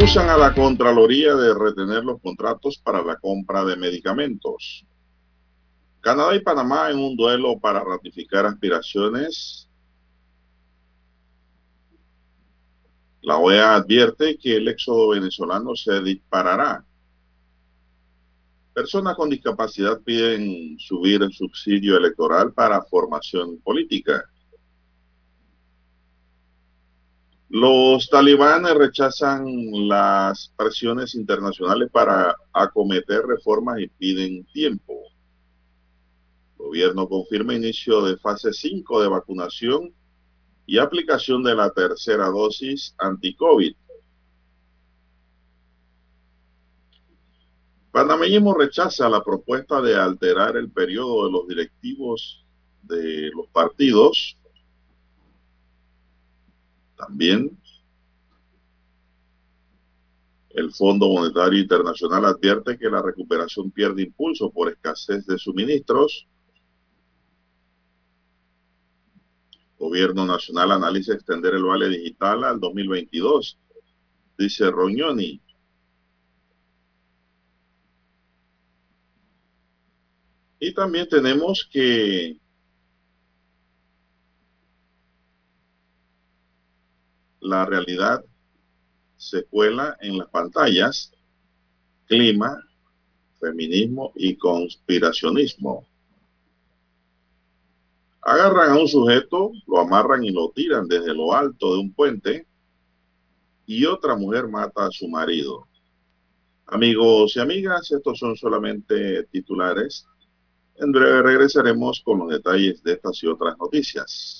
Acusan a la Contraloría de retener los contratos para la compra de medicamentos. Canadá y Panamá en un duelo para ratificar aspiraciones. La OEA advierte que el éxodo venezolano se disparará. Personas con discapacidad piden subir el subsidio electoral para formación política. Los talibanes rechazan las presiones internacionales para acometer reformas y piden tiempo. Gobierno confirma inicio de fase 5 de vacunación y aplicación de la tercera dosis anti-COVID. Panameñismo rechaza la propuesta de alterar el periodo de los directivos de los partidos también el Fondo Monetario Internacional advierte que la recuperación pierde impulso por escasez de suministros. Gobierno Nacional analiza extender el vale digital al 2022, dice Roñoni. Y también tenemos que la realidad se cuela en las pantallas, clima, feminismo y conspiracionismo. Agarran a un sujeto, lo amarran y lo tiran desde lo alto de un puente y otra mujer mata a su marido. Amigos y amigas, estos son solamente titulares. En breve regresaremos con los detalles de estas y otras noticias.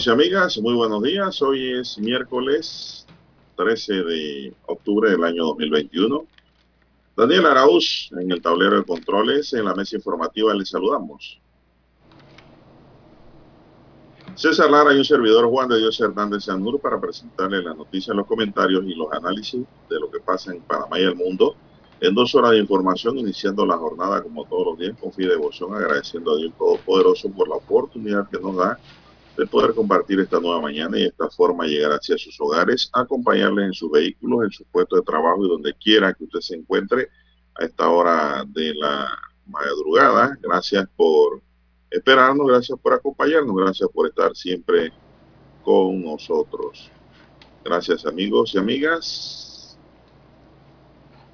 Amigos y amigas, muy buenos días. Hoy es miércoles 13 de octubre del año 2021. Daniel Arauz en el tablero de controles, en la mesa informativa les saludamos. César Lara y un servidor Juan de Dios Hernández Sanur para presentarle las noticias, los comentarios y los análisis de lo que pasa en Panamá y el mundo En dos horas de información, iniciando la jornada como todos los días con fe y devoción, agradeciendo a Dios Todopoderoso por la oportunidad que nos da de poder compartir esta nueva mañana y de esta forma llegar hacia sus hogares, acompañarles en sus vehículos, en su puesto de trabajo y donde quiera que usted se encuentre a esta hora de la madrugada. Gracias por esperarnos, gracias por acompañarnos, gracias por estar siempre con nosotros. Gracias amigos y amigas.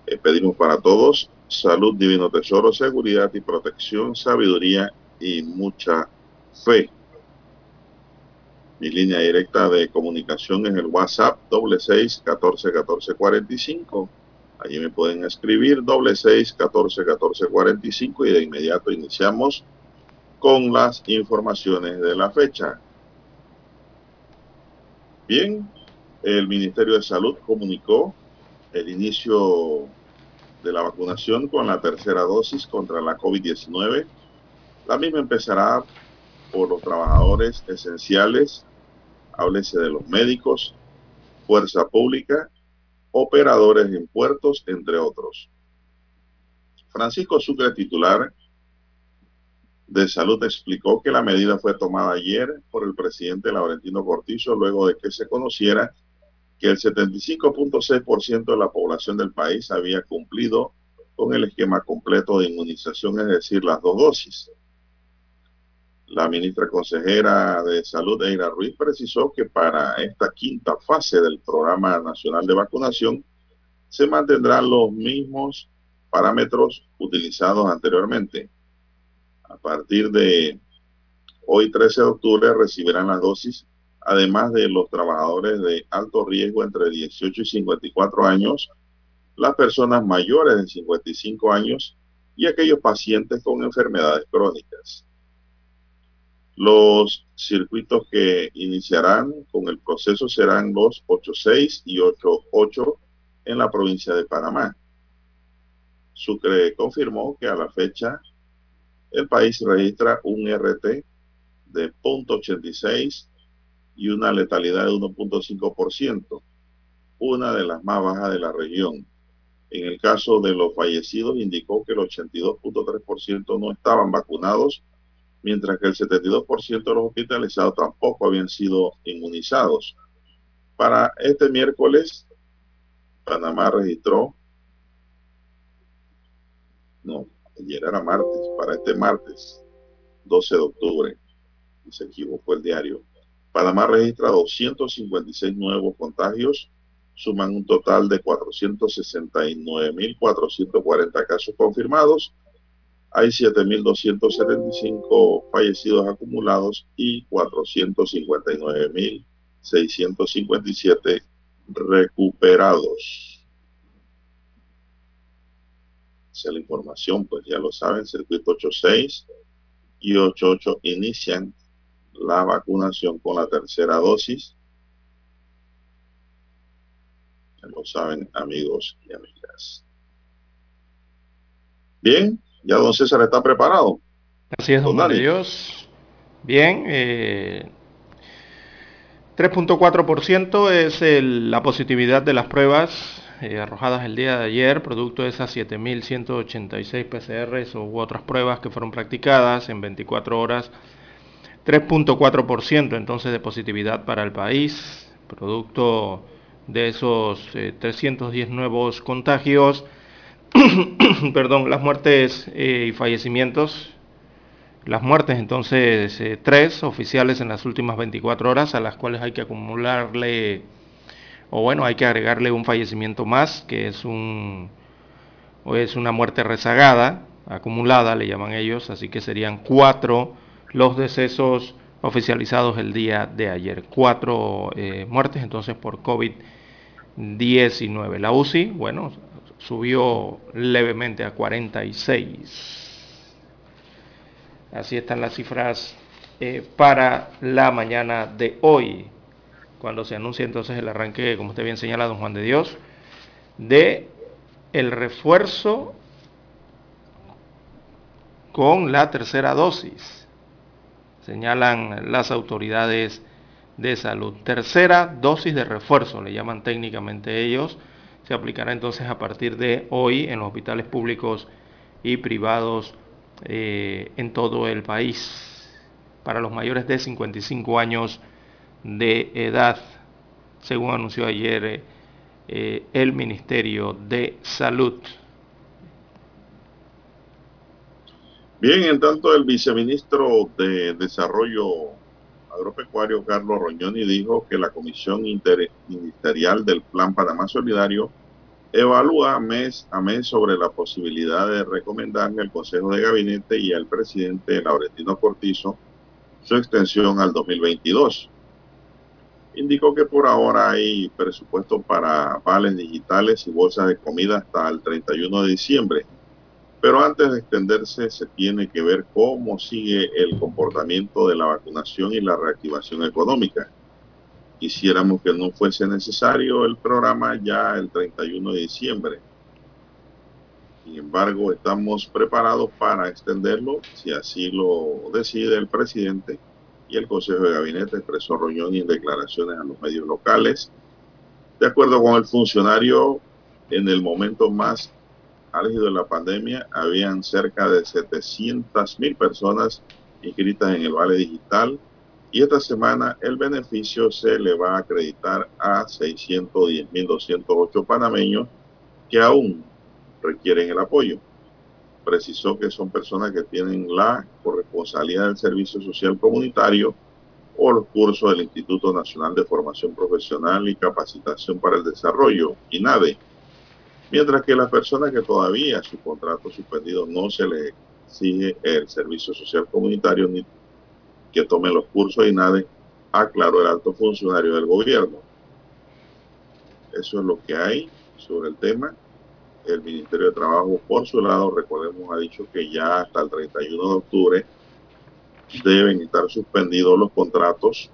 Eh, pedimos para todos salud, divino tesoro, seguridad y protección, sabiduría y mucha fe. Mi línea directa de comunicación es el WhatsApp doble seis catorce catorce cuarenta y cinco. Allí me pueden escribir doble seis catorce catorce cuarenta y cinco y de inmediato iniciamos con las informaciones de la fecha. Bien, el Ministerio de Salud comunicó el inicio de la vacunación con la tercera dosis contra la COVID-19. La misma empezará por los trabajadores esenciales, háblese de los médicos, fuerza pública, operadores en puertos, entre otros. Francisco Sucre, titular de Salud, explicó que la medida fue tomada ayer por el presidente Laurentino Cortizo luego de que se conociera que el 75.6% de la población del país había cumplido con el esquema completo de inmunización, es decir, las dos dosis. La ministra consejera de Salud, Eira Ruiz, precisó que para esta quinta fase del Programa Nacional de Vacunación se mantendrán los mismos parámetros utilizados anteriormente. A partir de hoy, 13 de octubre, recibirán las dosis, además de los trabajadores de alto riesgo entre 18 y 54 años, las personas mayores de 55 años y aquellos pacientes con enfermedades crónicas. Los circuitos que iniciarán con el proceso serán los 86 y 88 en la provincia de Panamá. Sucre confirmó que a la fecha el país registra un RT de 0.86 y una letalidad de 1.5%, una de las más bajas de la región. En el caso de los fallecidos, indicó que el 82.3% no estaban vacunados mientras que el 72% de los hospitalizados tampoco habían sido inmunizados. Para este miércoles, Panamá registró, no, ayer era martes, para este martes, 12 de octubre, se equivocó el diario, Panamá registra 256 nuevos contagios, suman un total de 469.440 casos confirmados hay 7.275 fallecidos acumulados y 459.657 recuperados. Esa es la información, pues ya lo saben, circuito 86 y 88 inician la vacunación con la tercera dosis. Ya lo saben, amigos y amigas. Bien, ya don César está preparado. Así es, don, Dios. Bien, 3.4% eh, es la positividad de las pruebas eh, arrojadas el día de ayer, producto de esas 7.186 PCRs u otras pruebas que fueron practicadas en 24 horas. 3.4% entonces de positividad para el país, producto de esos 310 eh, nuevos contagios perdón, las muertes eh, y fallecimientos. Las muertes, entonces, eh, tres oficiales en las últimas 24 horas, a las cuales hay que acumularle, o bueno, hay que agregarle un fallecimiento más, que es, un, o es una muerte rezagada, acumulada, le llaman ellos, así que serían cuatro los decesos oficializados el día de ayer. Cuatro eh, muertes, entonces, por COVID-19. La UCI, bueno, subió levemente a 46. Así están las cifras eh, para la mañana de hoy, cuando se anuncia entonces el arranque, como usted bien señala, don Juan de Dios, de el refuerzo con la tercera dosis, señalan las autoridades de salud. Tercera dosis de refuerzo, le llaman técnicamente ellos, se aplicará entonces a partir de hoy en los hospitales públicos y privados eh, en todo el país para los mayores de 55 años de edad, según anunció ayer eh, el Ministerio de Salud. Bien, en tanto el viceministro de Desarrollo Agropecuario, Carlos Roñoni, dijo que la Comisión Interministerial del Plan Panamá Solidario evalúa mes a mes sobre la posibilidad de recomendarle al Consejo de Gabinete y al presidente Laurentino Cortizo su extensión al 2022. Indicó que por ahora hay presupuesto para vales digitales y bolsas de comida hasta el 31 de diciembre. Pero antes de extenderse se tiene que ver cómo sigue el comportamiento de la vacunación y la reactivación económica. Quisiéramos que no fuese necesario el programa ya el 31 de diciembre. Sin embargo, estamos preparados para extenderlo si así lo decide el presidente y el Consejo de Gabinete, expresó Roñón en declaraciones a los medios locales. De acuerdo con el funcionario, en el momento más álgido de la pandemia, habían cerca de 700 mil personas inscritas en el Vale Digital, y esta semana el beneficio se le va a acreditar a 610.208 panameños que aún requieren el apoyo. Precisó que son personas que tienen la corresponsabilidad del Servicio Social Comunitario o los cursos del Instituto Nacional de Formación Profesional y Capacitación para el Desarrollo, INADE. Mientras que las personas que todavía su contrato suspendido no se le sigue el Servicio Social Comunitario ni que tomen los cursos de INADE, aclaró el alto funcionario del gobierno. Eso es lo que hay sobre el tema. El Ministerio de Trabajo, por su lado, recordemos, ha dicho que ya hasta el 31 de octubre deben estar suspendidos los contratos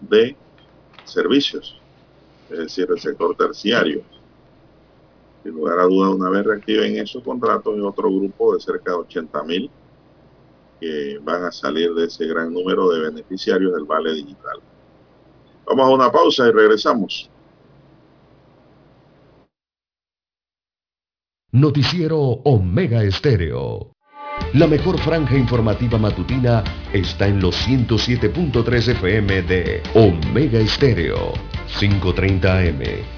de servicios, es decir, el sector terciario. Sin lugar a duda, una vez reactiven esos contratos, hay otro grupo de cerca de 80 mil que van a salir de ese gran número de beneficiarios del Vale Digital. Vamos a una pausa y regresamos. Noticiero Omega Estéreo. La mejor franja informativa matutina está en los 107.3 FM de Omega Estéreo, 530 AM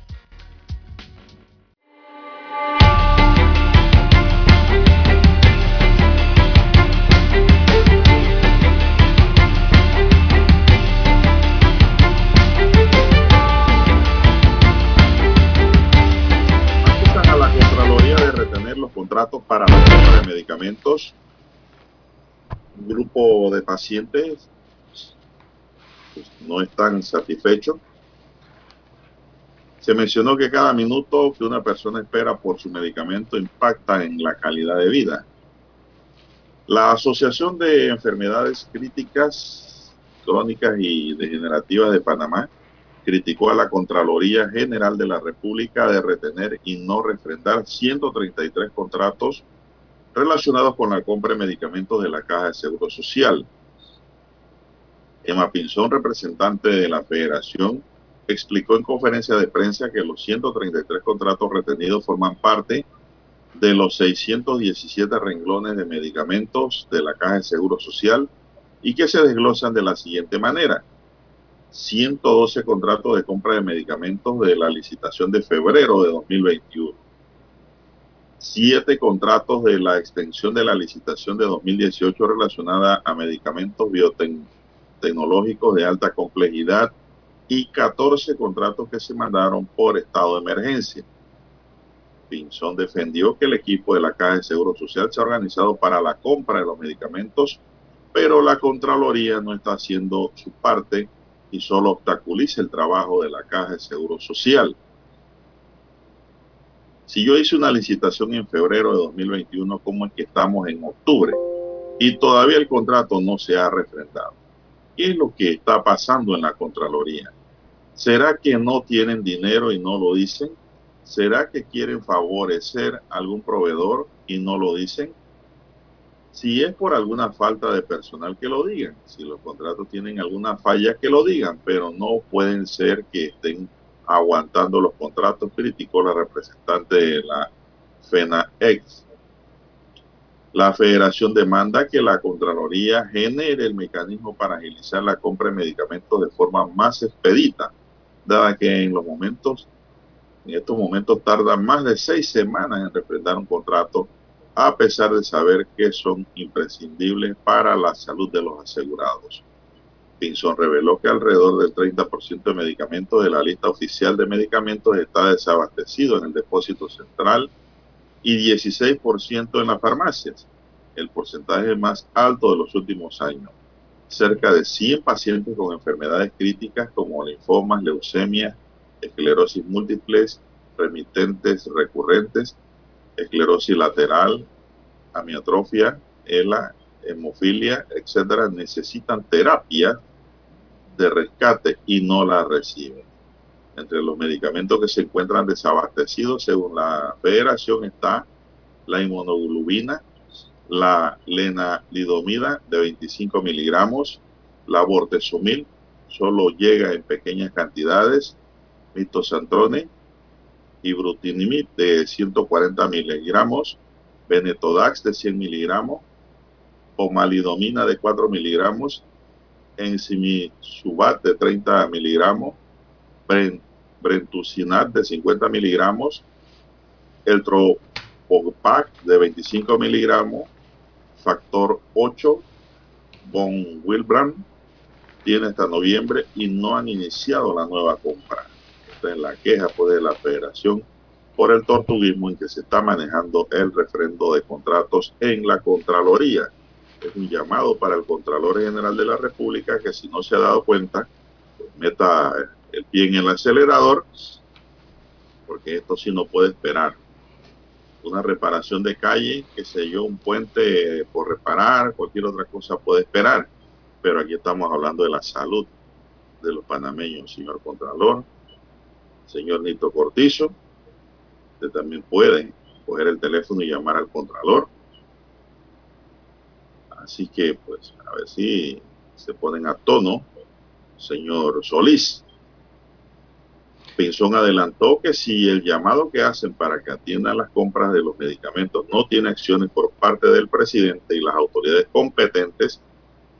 Medicamentos. Un grupo de pacientes pues, no están satisfechos. Se mencionó que cada minuto que una persona espera por su medicamento impacta en la calidad de vida. La Asociación de Enfermedades Críticas, Crónicas y Degenerativas de Panamá criticó a la Contraloría General de la República de retener y no refrendar 133 contratos relacionados con la compra de medicamentos de la Caja de Seguro Social. Emma Pinzón, representante de la Federación, explicó en conferencia de prensa que los 133 contratos retenidos forman parte de los 617 renglones de medicamentos de la Caja de Seguro Social y que se desglosan de la siguiente manera. 112 contratos de compra de medicamentos de la licitación de febrero de 2021. Siete contratos de la extensión de la licitación de 2018 relacionada a medicamentos biotecnológicos de alta complejidad y 14 contratos que se mandaron por estado de emergencia. Pinzón defendió que el equipo de la Caja de Seguro Social se ha organizado para la compra de los medicamentos, pero la Contraloría no está haciendo su parte y solo obstaculiza el trabajo de la Caja de Seguro Social. Si yo hice una licitación en febrero de 2021, ¿cómo es que estamos en octubre? Y todavía el contrato no se ha refrendado. ¿Qué es lo que está pasando en la Contraloría? ¿Será que no tienen dinero y no lo dicen? ¿Será que quieren favorecer algún proveedor y no lo dicen? Si es por alguna falta de personal, que lo digan. Si los contratos tienen alguna falla, que lo digan, pero no pueden ser que estén aguantando los contratos, criticó la representante de la FENAEX. La federación demanda que la Contraloría genere el mecanismo para agilizar la compra de medicamentos de forma más expedita, dada que en los momentos, en estos momentos tarda más de seis semanas en refrendar un contrato a pesar de saber que son imprescindibles para la salud de los asegurados. Pinson reveló que alrededor del 30% de medicamentos de la lista oficial de medicamentos está desabastecido en el depósito central y 16% en las farmacias, el porcentaje más alto de los últimos años. Cerca de 100 pacientes con enfermedades críticas como linfomas, leucemia, esclerosis múltiples, remitentes recurrentes esclerosis lateral, amiatrofia, ELA, hemofilia, etcétera, necesitan terapia de rescate y no la reciben. Entre los medicamentos que se encuentran desabastecidos, según la federación, está la inmunoglobina, la lenalidomida de 25 miligramos, la bortezomil, solo llega en pequeñas cantidades, mitosantrone, ibrutinib de 140 miligramos, Benetodax de 100 miligramos, pomalidomina de 4 miligramos, enzimisubat de 30 miligramos, brentucinat de 50 miligramos, el tropopac de 25 miligramos, factor 8, von Wilbrand, tiene hasta noviembre y no han iniciado la nueva compra en la queja pues, de la federación por el tortuguismo en que se está manejando el refrendo de contratos en la Contraloría. Es un llamado para el Contralor General de la República que si no se ha dado cuenta, pues meta el pie en el acelerador, porque esto sí no puede esperar. Una reparación de calle, que sé yo, un puente por reparar, cualquier otra cosa puede esperar. Pero aquí estamos hablando de la salud de los panameños, señor Contralor señor Nito Cortizo. Usted también puede coger el teléfono y llamar al Contralor. Así que, pues, a ver si se ponen a tono, señor Solís. Pinzón adelantó que si el llamado que hacen para que atiendan las compras de los medicamentos no tiene acciones por parte del presidente y las autoridades competentes,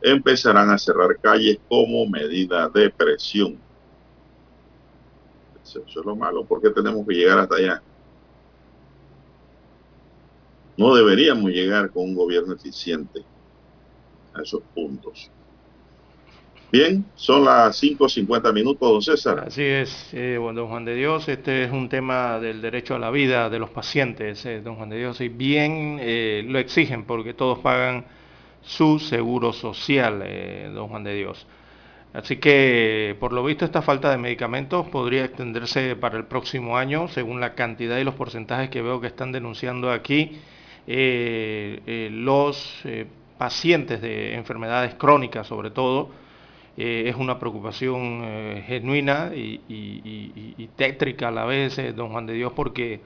empezarán a cerrar calles como medida de presión. Eso es lo malo. porque tenemos que llegar hasta allá? No deberíamos llegar con un gobierno eficiente a esos puntos. Bien, son las 5.50 minutos, don César. Así es, eh, don Juan de Dios, este es un tema del derecho a la vida de los pacientes, eh, don Juan de Dios, y bien eh, lo exigen porque todos pagan su seguro social, don Juan de Dios. Así que, por lo visto, esta falta de medicamentos podría extenderse para el próximo año, según la cantidad y los porcentajes que veo que están denunciando aquí eh, eh, los eh, pacientes de enfermedades crónicas, sobre todo. es una preocupación genuina y, tétrica a la vez, don Juan de Dios, porque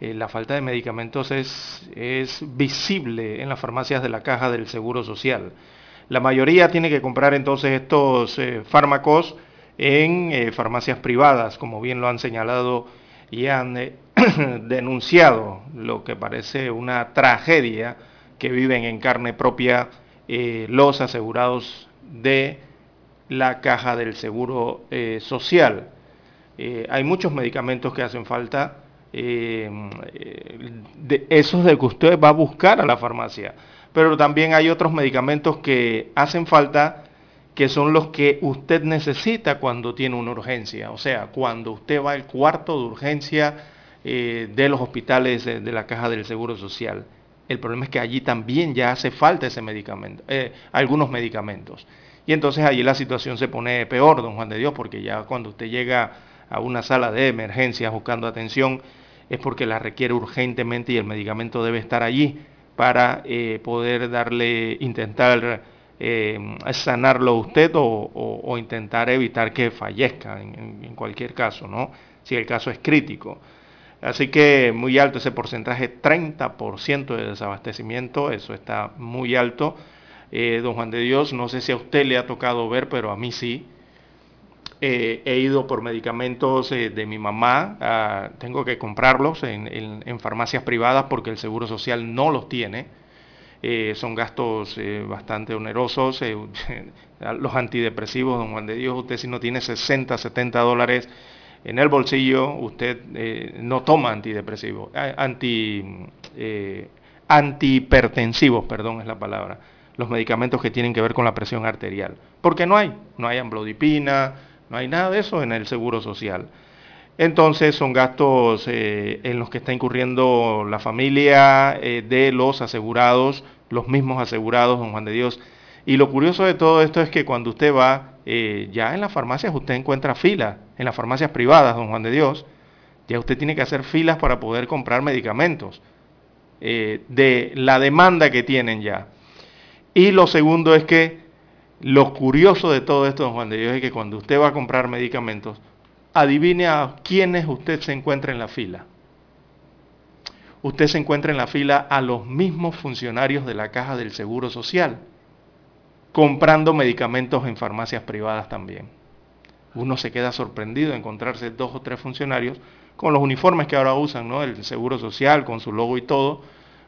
la falta de medicamentos es, visible en las farmacias de la caja del Seguro Social. La mayoría tiene que comprar entonces estos eh, fármacos en eh, farmacias privadas, como bien lo han señalado y han eh, denunciado lo que parece una tragedia que viven en carne propia los asegurados de la caja del seguro social. hay muchos medicamentos que hacen falta, de esos de que usted va a buscar a la farmacia pero también hay otros medicamentos que hacen falta que son los que usted necesita cuando tiene una urgencia. O sea, cuando usted va al cuarto de urgencia eh, de los hospitales de, la caja del Seguro Social. El problema es que allí también ya hace falta ese medicamento, eh, algunos medicamentos. Y entonces allí la situación se pone peor, don Juan de Dios, porque ya cuando usted llega a una sala de emergencias buscando atención, es porque la requiere urgentemente y el medicamento debe estar allí para eh, poder darle, intentar eh, sanarlo usted o, intentar evitar que fallezca en, cualquier caso, ¿no? Si el caso es crítico. Así que muy alto ese porcentaje, 30% de desabastecimiento, eso está muy alto. Eh, don Juan de Dios, no sé si a usted le ha tocado ver, pero a mí sí. Eh, he ido por medicamentos eh, de mi mamá, tengo que comprarlos en, farmacias privadas porque el Seguro Social no los tiene. Eh, son gastos bastante onerosos. los antidepresivos, don Juan de Dios, usted si no tiene 60, 70 dólares en el bolsillo, usted no toma antidepresivos, anti, antihipertensivos, perdón es la palabra, los medicamentos que tienen que ver con la presión arterial. Porque no hay, no hay amlodipina, no hay nada de eso en el seguro social. Entonces son gastos eh, en los que está incurriendo la familia eh, de los asegurados, los mismos asegurados, don Juan de Dios. Y lo curioso de todo esto es que cuando usted va, eh, ya en las farmacias usted encuentra filas, en las farmacias privadas, don Juan de Dios, ya usted tiene que hacer filas para poder comprar medicamentos, de la demanda que tienen ya. Y lo segundo es que lo curioso de todo esto, don Juan de Dios, es que cuando usted va a comprar medicamentos, adivine a quiénes usted se encuentra en la fila. Usted se encuentra en la fila a los mismos funcionarios de la caja del Seguro Social, comprando medicamentos en farmacias privadas también. Uno se queda sorprendido de encontrarse dos o tres funcionarios con los uniformes que ahora usan, ¿no? El Seguro Social, con su logo y todo,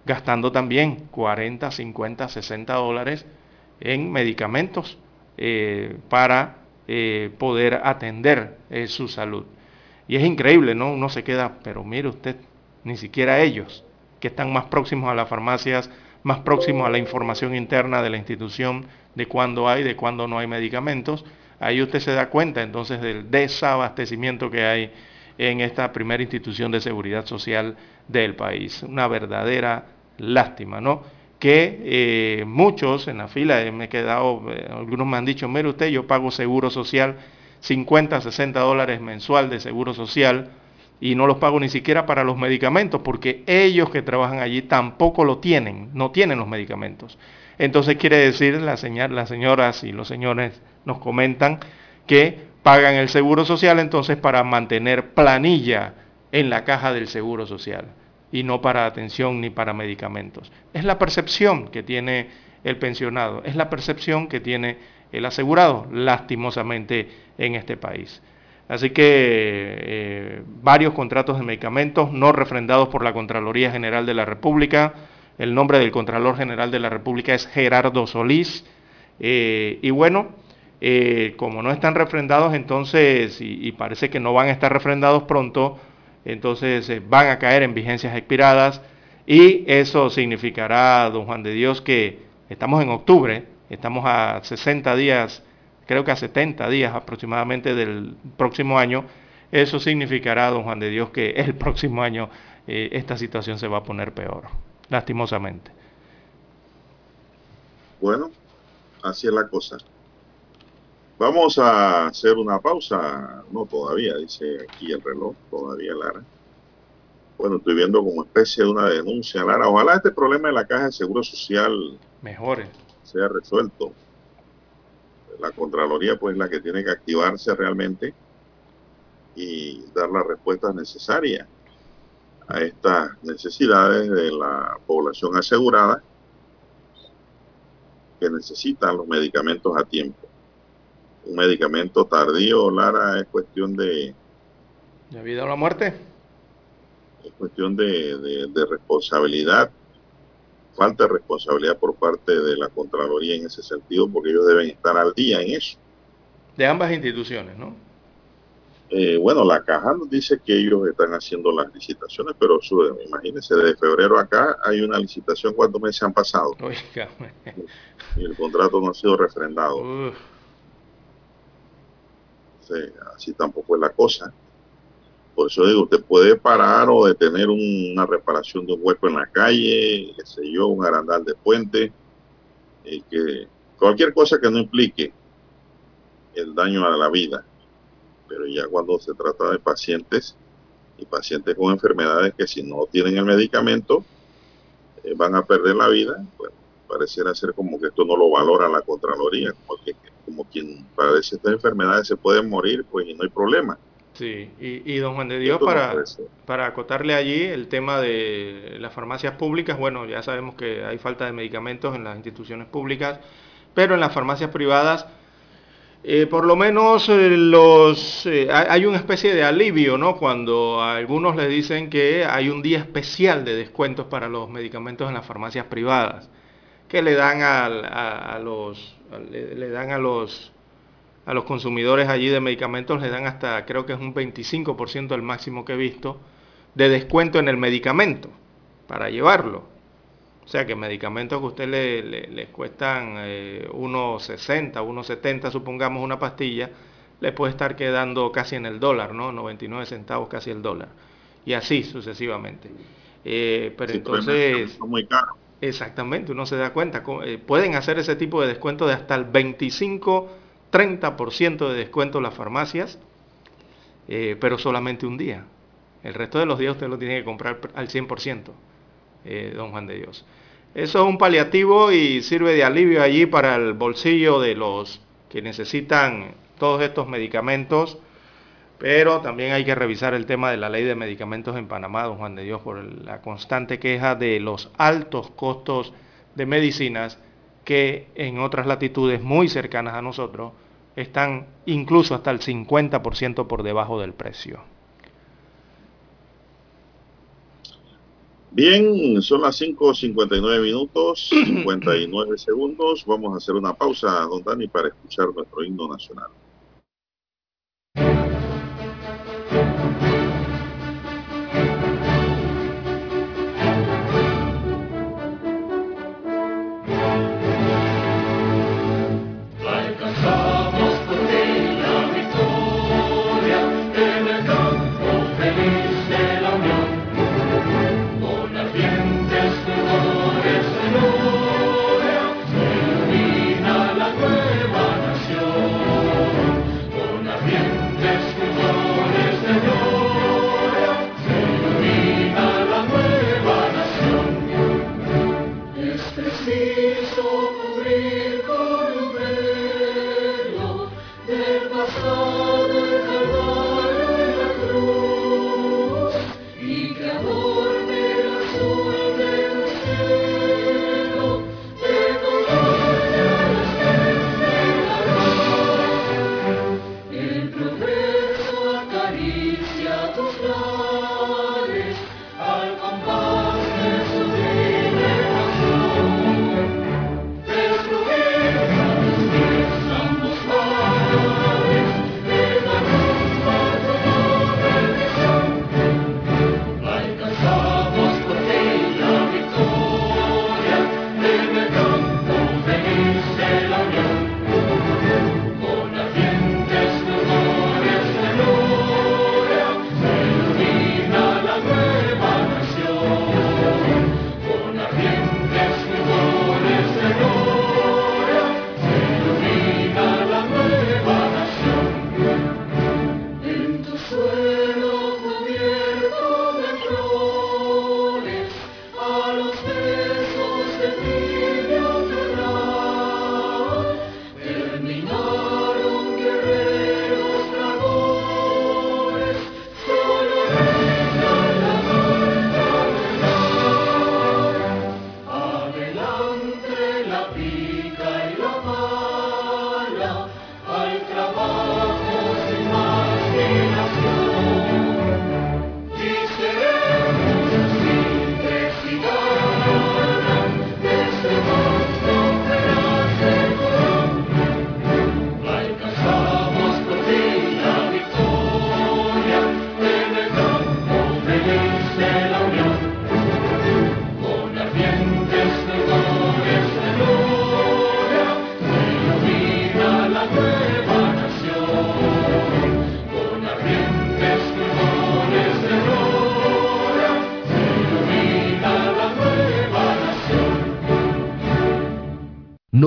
gastando también 40, 50, 60 dólares en medicamentos eh, para eh, poder atender eh, su salud. Y es increíble, ¿no? Uno se queda, pero mire usted, ni siquiera ellos, que están más próximos a las farmacias, más próximos a la información interna de la institución de cuándo hay, de cuándo no hay medicamentos, ahí usted se da cuenta entonces del desabastecimiento que hay en esta primera institución de seguridad social del país. Una verdadera lástima, ¿no? que eh, muchos en la fila, me he quedado, eh, algunos me han dicho, mire usted, yo pago seguro social, 50, 60 dólares mensual de seguro social, y no los pago ni siquiera para los medicamentos, porque ellos que trabajan allí tampoco lo tienen, no tienen los medicamentos. Entonces quiere decir, la las señoras y los señores nos comentan que pagan el seguro social entonces para mantener planilla en la caja del seguro social y no para atención ni para medicamentos. Es la percepción que tiene el pensionado, es la percepción que tiene el asegurado, lastimosamente, en este país. Así que eh, varios contratos de medicamentos no refrendados por la Contraloría General de la República. El nombre del Contralor General de la República es Gerardo Solís. Eh, y bueno, eh, como no están refrendados entonces, y, parece que no van a estar refrendados pronto, entonces eh, van a caer en vigencias expiradas. Y eso significará, don Juan de Dios, que estamos en octubre, estamos a 60 días, creo que a 70 días aproximadamente del próximo año, eso significará, don Juan de Dios, que el próximo año esta situación se va a poner peor, lastimosamente. Bueno, así es la cosa. Vamos a hacer una pausa. No, todavía, dice aquí el reloj, todavía Lara. Bueno, estoy viendo como especie de una denuncia, Lara. Ojalá este problema de la caja de seguro social mejore, sea resuelto. La Contraloría, pues, la que tiene que activarse realmente y dar las respuestas necesarias a estas necesidades de la población asegurada que necesitan los medicamentos a tiempo. Un medicamento tardío, Lara, es cuestión de... ¿De vida o la muerte? Es cuestión de, de, responsabilidad, falta de responsabilidad por parte de la Contraloría en ese sentido, porque ellos deben estar al día en eso. De ambas instituciones, ¿no? Eh, bueno, la caja nos dice que ellos están haciendo las licitaciones, pero imagínense, desde febrero acá hay una licitación, ¿cuántos meses han pasado? Y el contrato no ha sido refrendado. así tampoco es la cosa. Por eso digo, usted puede parar o detener una reparación de un hueco en la calle, qué sé yo, un arandal de puente, y que cualquier cosa que no implique el daño a la vida pero ya cuando se trata de pacientes y pacientes con enfermedades que si no tienen el medicamento eh, van a perder la vida, pues pareciera ser como que esto no lo valora la Contraloría, como, que, como quien padece estas enfermedades se puede morir, pues y no hay problema. Sí, y, don Juan de Dios, para, para acotarle allí el tema de las farmacias públicas, bueno, ya sabemos que hay falta de medicamentos en las instituciones públicas, pero en las farmacias privadas eh, por lo menos eh, los, eh, hay una especie de alivio, ¿no? Cuando a algunos les dicen que hay un día especial de descuentos para los medicamentos en las farmacias privadas, que le dan a, los, le, dan a los, a los consumidores allí de medicamentos, le dan hasta, creo que es un 25% el máximo que he visto, de descuento en el medicamento para llevarlo. O sea que medicamentos que a usted le, le, cuestan eh, 1,60, 1,70, supongamos una pastilla, le puede estar quedando casi en el dólar, ¿no? 99 centavos casi el dólar. Y así sucesivamente. Eh, pero entonces... Muy caro. Exactamente, uno se da cuenta. Eh, pueden hacer ese tipo de descuento de hasta el 25, 30% de descuento en las farmacias, eh, pero solamente un día. El resto de los días usted lo tiene que comprar al 100%, don Juan de Dios. Eso es un paliativo y sirve de alivio allí para el bolsillo de los que necesitan todos estos medicamentos. Pero también hay que revisar el tema de la ley de medicamentos en Panamá, don Juan de Dios, por la constante queja de los altos costos de medicinas que en otras latitudes muy cercanas a nosotros están incluso hasta el 50% por debajo del precio. Bien, son las 5.59 minutos, 59 segundos. Vamos a hacer una pausa, don Dani, para escuchar nuestro himno nacional.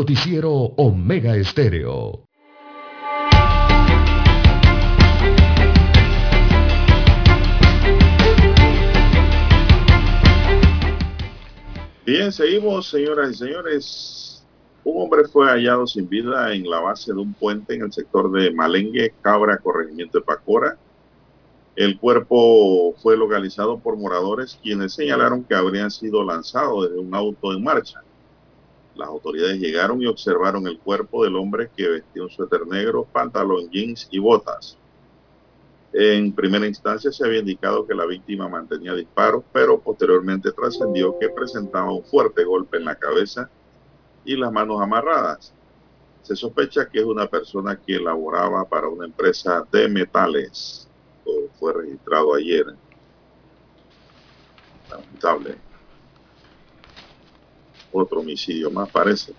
Noticiero Omega Estéreo. Bien, seguimos, señoras y señores. Un hombre fue hallado sin vida en la base de un puente en el sector de Malengue, Cabra, corregimiento de Pacora. El cuerpo fue localizado por moradores quienes señalaron que habrían sido lanzados desde un auto en marcha. Las autoridades llegaron y observaron el cuerpo del hombre que vestía un suéter negro, pantalón jeans y botas. En primera instancia se había indicado que la víctima mantenía disparos, pero posteriormente trascendió que presentaba un fuerte golpe en la cabeza y las manos amarradas. Se sospecha que es una persona que laboraba para una empresa de metales. Todo fue registrado ayer. Lamentable otro homicidio más, parece.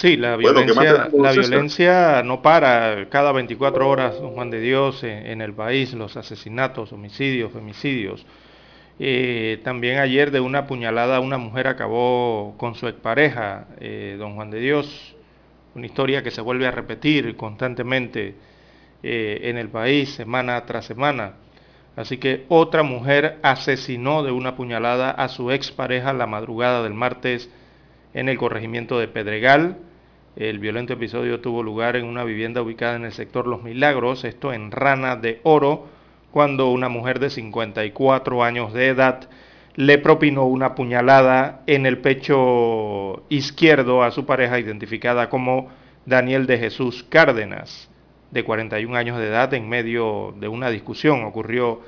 Sí, la violencia, la violencia no para cada 24 horas, don Juan de Dios, en, el país, los asesinatos, homicidios, femicidios. Eh, también ayer de una puñalada una mujer acabó con su expareja, eh, don Juan de Dios, una historia que se vuelve a repetir constantemente eh, en el país semana tras semana. Así que otra mujer asesinó de una puñalada a su expareja la madrugada del martes en el corregimiento de Pedregal. El violento episodio tuvo lugar en una vivienda ubicada en el sector Los Milagros, esto en Rana de Oro, cuando una mujer de 54 años de edad le propinó una puñalada en el pecho izquierdo a su pareja identificada como Daniel de Jesús Cárdenas de 41 años de edad en medio de una discusión. Ocurrió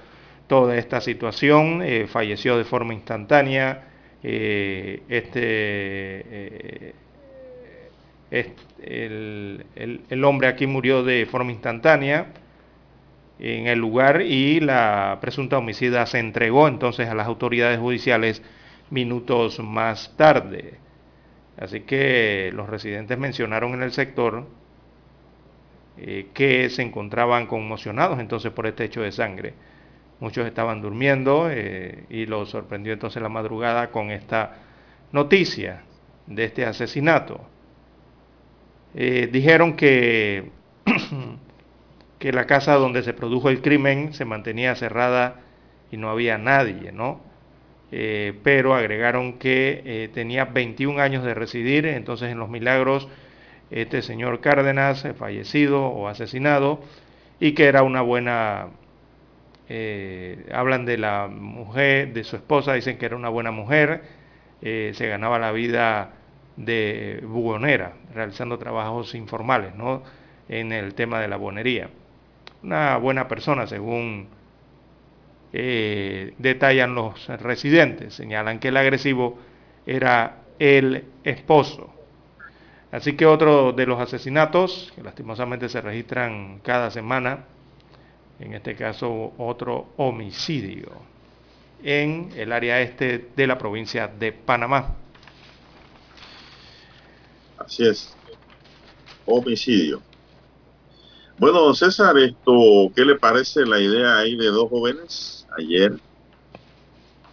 toda esta situación, eh, falleció de forma instantánea. Eh, este, eh, el, hombre aquí murió de forma instantánea en el lugar y la presunta homicida se entregó entonces a las autoridades judiciales minutos más tarde. Así que los residentes mencionaron en el sector eh, que se encontraban conmocionados entonces por este hecho de sangre. Muchos estaban durmiendo eh, y lo sorprendió entonces la madrugada con esta noticia de este asesinato. Eh, dijeron que, que la casa donde se produjo el crimen se mantenía cerrada y no había nadie, ¿no? pero agregaron que tenía 21 años de residir entonces en Los Milagros este señor Cárdenas, eh, fallecido o asesinado, y que era una buena, eh, hablan de la mujer, de su esposa, dicen que era una buena mujer, eh, se ganaba la vida de bugonera, realizando trabajos informales, ¿no? En el tema de la buonería. Una buena persona, según detallan los residentes. Señalan que el agresivo era el esposo. Así que otro de los asesinatos, que lastimosamente se registran cada semana, en este caso otro homicidio, en el área este de la provincia de Panamá. Así es, homicidio. Bueno, don César, esto, ¿qué le parece la idea ahí de dos jóvenes ayer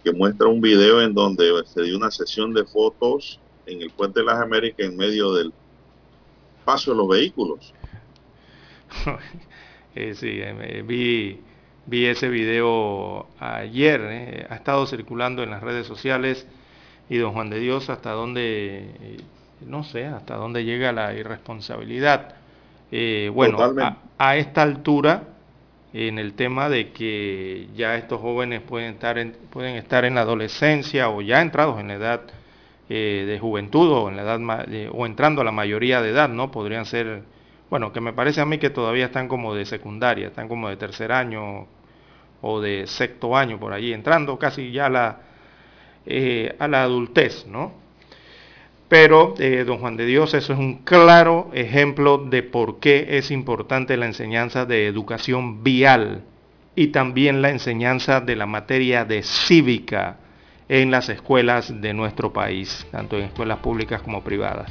que muestra un video en donde se dio una sesión de fotos en el puente de las Américas en medio del paso de los vehículos. eh, sí, eh, vi, vi ese video ayer, eh, ha estado circulando en las redes sociales y don Juan de Dios hasta dónde, eh, no sé, hasta dónde llega la irresponsabilidad. bueno, a, esta altura, en el tema de que ya estos jóvenes pueden estar en, pueden estar en la adolescencia o ya entrados en la edad eh, de juventud o, en la edad, o entrando a la mayoría de edad, ¿no? Podrían ser, bueno, que me parece a mí que todavía están como de secundaria, están como de tercer año o de sexto año por allí, entrando casi ya a la, eh, a la adultez, ¿no? Pero, eh, don Juan de Dios, eso es un claro ejemplo de por qué es importante la enseñanza de educación vial y también la enseñanza de la materia de cívica en las escuelas de nuestro país, tanto en escuelas públicas como privadas.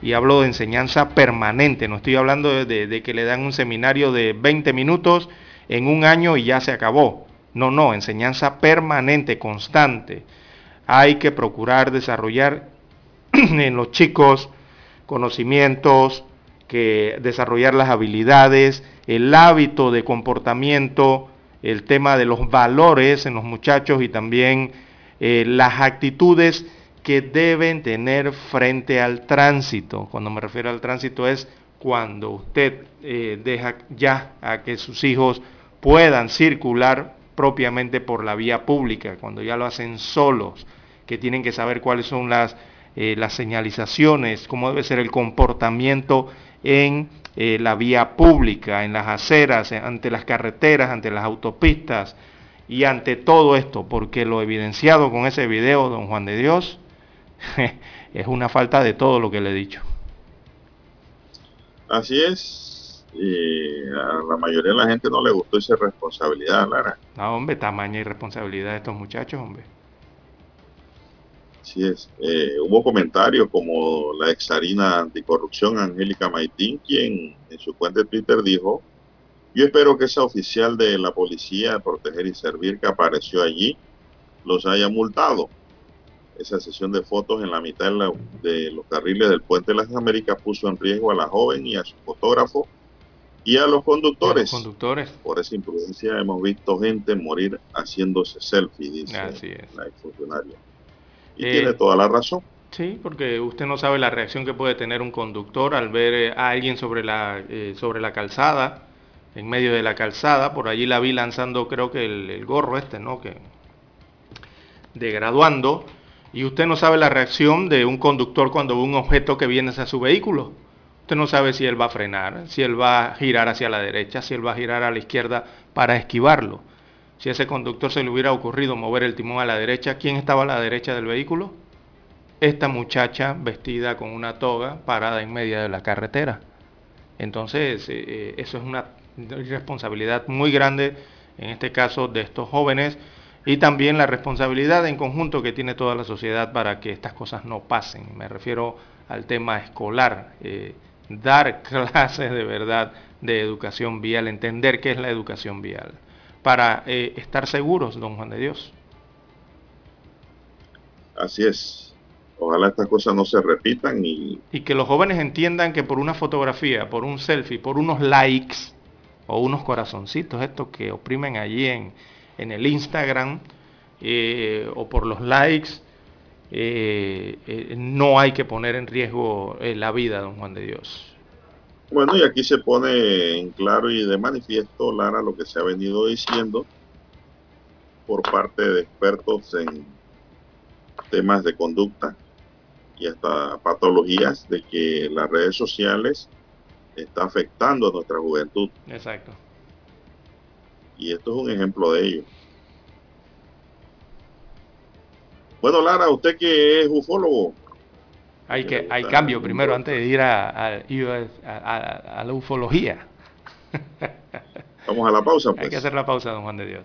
Y hablo de enseñanza permanente, no estoy hablando de, que le dan un seminario de 20 minutos en un año y ya se acabó. No, no, enseñanza permanente, constante. Hay que procurar desarrollar en los chicos conocimientos, que desarrollar las habilidades, el hábito de comportamiento, el tema de los valores en los muchachos y también eh, las actitudes que deben tener frente al tránsito. Cuando me refiero al tránsito es cuando usted eh, deja ya a que sus hijos puedan circular propiamente por la vía pública, cuando ya lo hacen solos, que tienen que saber cuáles son las, eh, las señalizaciones, cómo debe ser el comportamiento en la vía pública, en las aceras, ante las carreteras, ante las autopistas y ante todo esto, porque lo evidenciado con ese video, don Juan de Dios, es una falta de todo lo que le he dicho. Así es. Y a la mayoría de la gente no le gustó esa responsabilidad, Lara. No, hombre, tamaña irresponsabilidad de estos muchachos, hombre. Así es. Eh, hubo comentarios como la exarina anticorrupción Angélica Maitín, quien en su cuenta de Twitter dijo, yo espero que esa oficial de la policía de proteger y servir que apareció allí los haya multado esa sesión de fotos en la mitad de, los carriles del Puente de las Américas puso en riesgo a la joven y a su fotógrafo y a los conductores. conductores. Por esa imprudencia hemos visto gente morir haciéndose selfie, dice la exfuncionaria. Y eh, tiene toda la razón. Sí, porque usted no sabe la reacción que puede tener un conductor al ver eh, a alguien sobre la, eh, sobre la calzada, en medio de la calzada. Por allí la vi lanzando creo que el, gorro este, ¿no? Que, de graduando y usted no sabe la reacción de un conductor cuando ve un objeto que viene hacia su vehículo. Usted no sabe si él va a frenar, si él va a girar hacia la derecha, si él va a girar a la izquierda para esquivarlo. Si a ese conductor se le hubiera ocurrido mover el timón a la derecha, ¿quién estaba a la derecha del vehículo? Esta muchacha vestida con una toga parada en medio de la carretera. Entonces, eh, eh, eso es una responsabilidad muy grande, en este caso, de estos jóvenes y también la responsabilidad en conjunto que tiene toda la sociedad para que estas cosas no pasen. Me refiero al tema escolar, eh, dar clases de verdad de educación vial, entender qué es la educación vial, para eh, estar seguros, don Juan de Dios. Así es. Ojalá estas cosas no se repitan y... Y que los jóvenes entiendan que por una fotografía, por un selfie, por unos likes o unos corazoncitos, estos que oprimen allí en, en el Instagram eh, o por los likes, eh, eh, no hay que poner en riesgo la vida, don Juan de Dios. Bueno, y aquí se pone en claro y de manifiesto, Lara, lo que se ha venido diciendo por parte de expertos en temas de conducta y hasta patologías de que las redes sociales está afectando a nuestra juventud. Exacto. Y esto es un ejemplo de ello. Bueno, Lara, usted que es ufólogo. Hay, que, hay cambio primero antes de ir a, a, la ufología. Vamos a la pausa. Hay que pues. hacer la pausa, don Juan de Dios.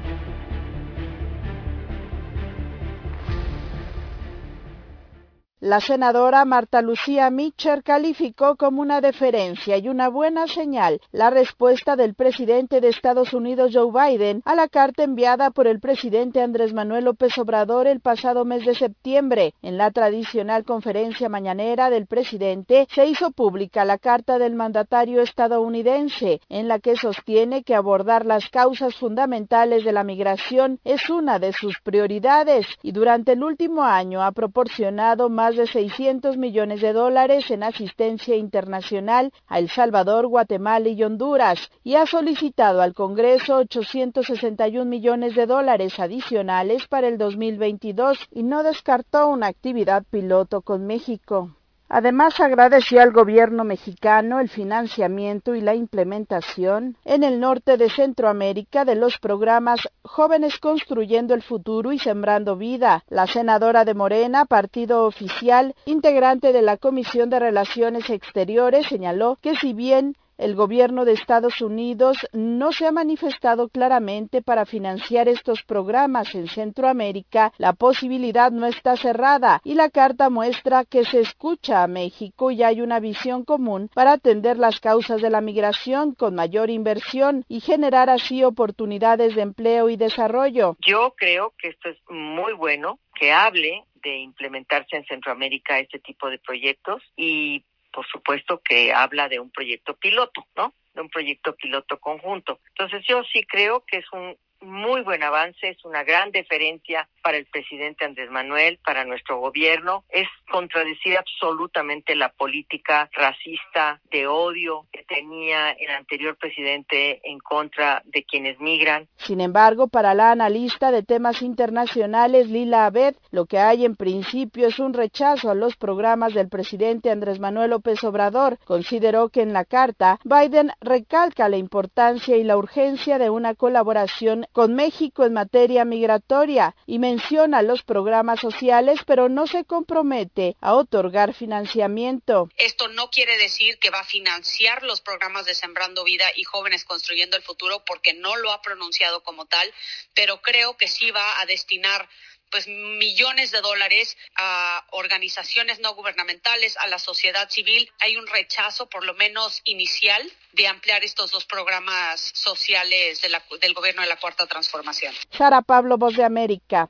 La senadora Marta Lucía Mitcher calificó como una deferencia y una buena señal la respuesta del presidente de Estados Unidos Joe Biden a la carta enviada por el presidente Andrés Manuel López Obrador el pasado mes de septiembre. En la tradicional conferencia mañanera del presidente se hizo pública la carta del mandatario estadounidense en la que sostiene que abordar las causas fundamentales de la migración es una de sus prioridades y durante el último año ha proporcionado más de 600 millones de dólares en asistencia internacional a El Salvador, Guatemala y Honduras y ha solicitado al Congreso 861 millones de dólares adicionales para el 2022 y no descartó una actividad piloto con México. Además, agradeció al gobierno mexicano el financiamiento y la implementación en el norte de Centroamérica de los programas Jóvenes Construyendo el Futuro y Sembrando Vida. La senadora de Morena, partido oficial, integrante de la Comisión de Relaciones Exteriores, señaló que si bien el gobierno de Estados Unidos no se ha manifestado claramente para financiar estos programas en Centroamérica. La posibilidad no está cerrada y la carta muestra que se escucha a México y hay una visión común para atender las causas de la migración con mayor inversión y generar así oportunidades de empleo y desarrollo. Yo creo que esto es muy bueno que hable de implementarse en Centroamérica este tipo de proyectos y por supuesto que habla de un proyecto piloto, ¿no? De un proyecto piloto conjunto. Entonces yo sí creo que es un muy buen avance, es una gran deferencia para el presidente Andrés Manuel, para nuestro gobierno, es contradecir absolutamente la política racista de odio que tenía el anterior presidente en contra de quienes migran. Sin embargo, para la analista de temas internacionales Lila Abed, lo que hay en principio es un rechazo a los programas del presidente Andrés Manuel López Obrador. Consideró que en la carta Biden recalca la importancia y la urgencia de una colaboración con México en materia migratoria y menciona los programas sociales, pero no se compromete a otorgar financiamiento. Esto no quiere decir que va a financiar los programas de Sembrando Vida y Jóvenes Construyendo el Futuro, porque no lo ha pronunciado como tal, pero creo que sí va a destinar pues millones de dólares a organizaciones no gubernamentales, a la sociedad civil. Hay un rechazo, por lo menos inicial, de ampliar estos dos programas sociales del gobierno de la Cuarta Transformación. Sara Pablo, Voz de América,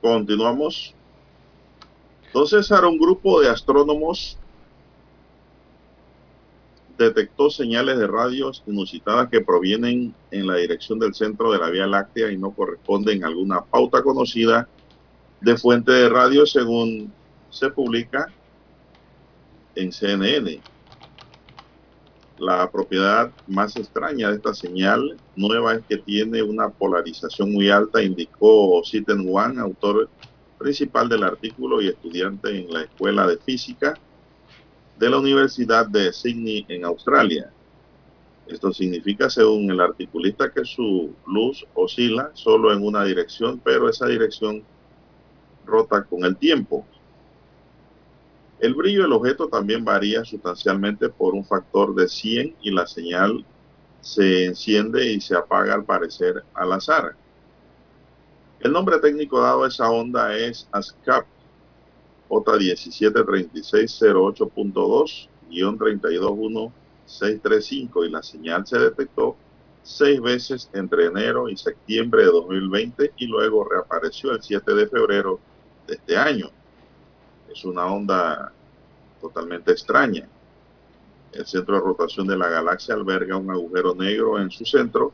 Continuamos. Entonces, ahora un grupo de astrónomos detectó señales de radios inusitadas que provienen en la dirección del centro de la Vía Láctea y no corresponden a alguna pauta conocida de fuente de radio según se publica en CNN. La propiedad más extraña de esta señal nueva es que tiene una polarización muy alta, indicó Siten Wan, autor principal del artículo y estudiante en la Escuela de Física de la Universidad de Sydney en Australia. Esto significa, según el articulista, que su luz oscila solo en una dirección, pero esa dirección rota con el tiempo. El brillo del objeto también varía sustancialmente por un factor de 100 y la señal se enciende y se apaga al parecer al azar. El nombre técnico dado a esa onda es ASCAP J173608.2-321-635 y la señal se detectó seis veces entre enero y septiembre de 2020 y luego reapareció el 7 de febrero de este año. Es una onda totalmente extraña. El centro de rotación de la galaxia alberga un agujero negro en su centro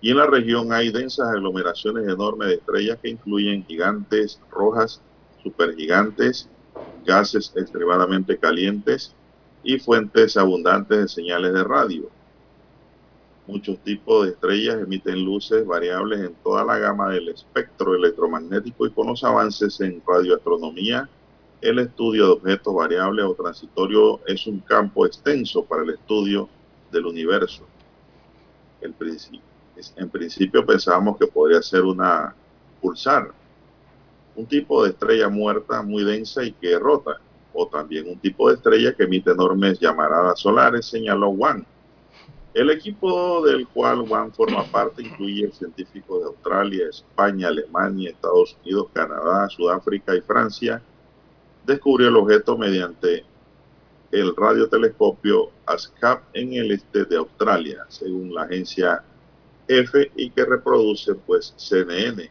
y en la región hay densas aglomeraciones enormes de estrellas que incluyen gigantes rojas, supergigantes, gases extremadamente calientes y fuentes abundantes de señales de radio. Muchos tipos de estrellas emiten luces variables en toda la gama del espectro electromagnético y con los avances en radioastronomía El estudio de objetos variables o transitorios es un campo extenso para el estudio del universo. En principio pensábamos que podría ser una pulsar, un tipo de estrella muerta muy densa y que rota, o también un tipo de estrella que emite enormes llamaradas solares, señaló Wang. El equipo del cual Wang forma parte incluye científicos de Australia, España, Alemania, Estados Unidos, Canadá, Sudáfrica y Francia. Descubrió el objeto mediante el radiotelescopio ASCAP en el este de Australia, según la agencia F y que reproduce pues CNN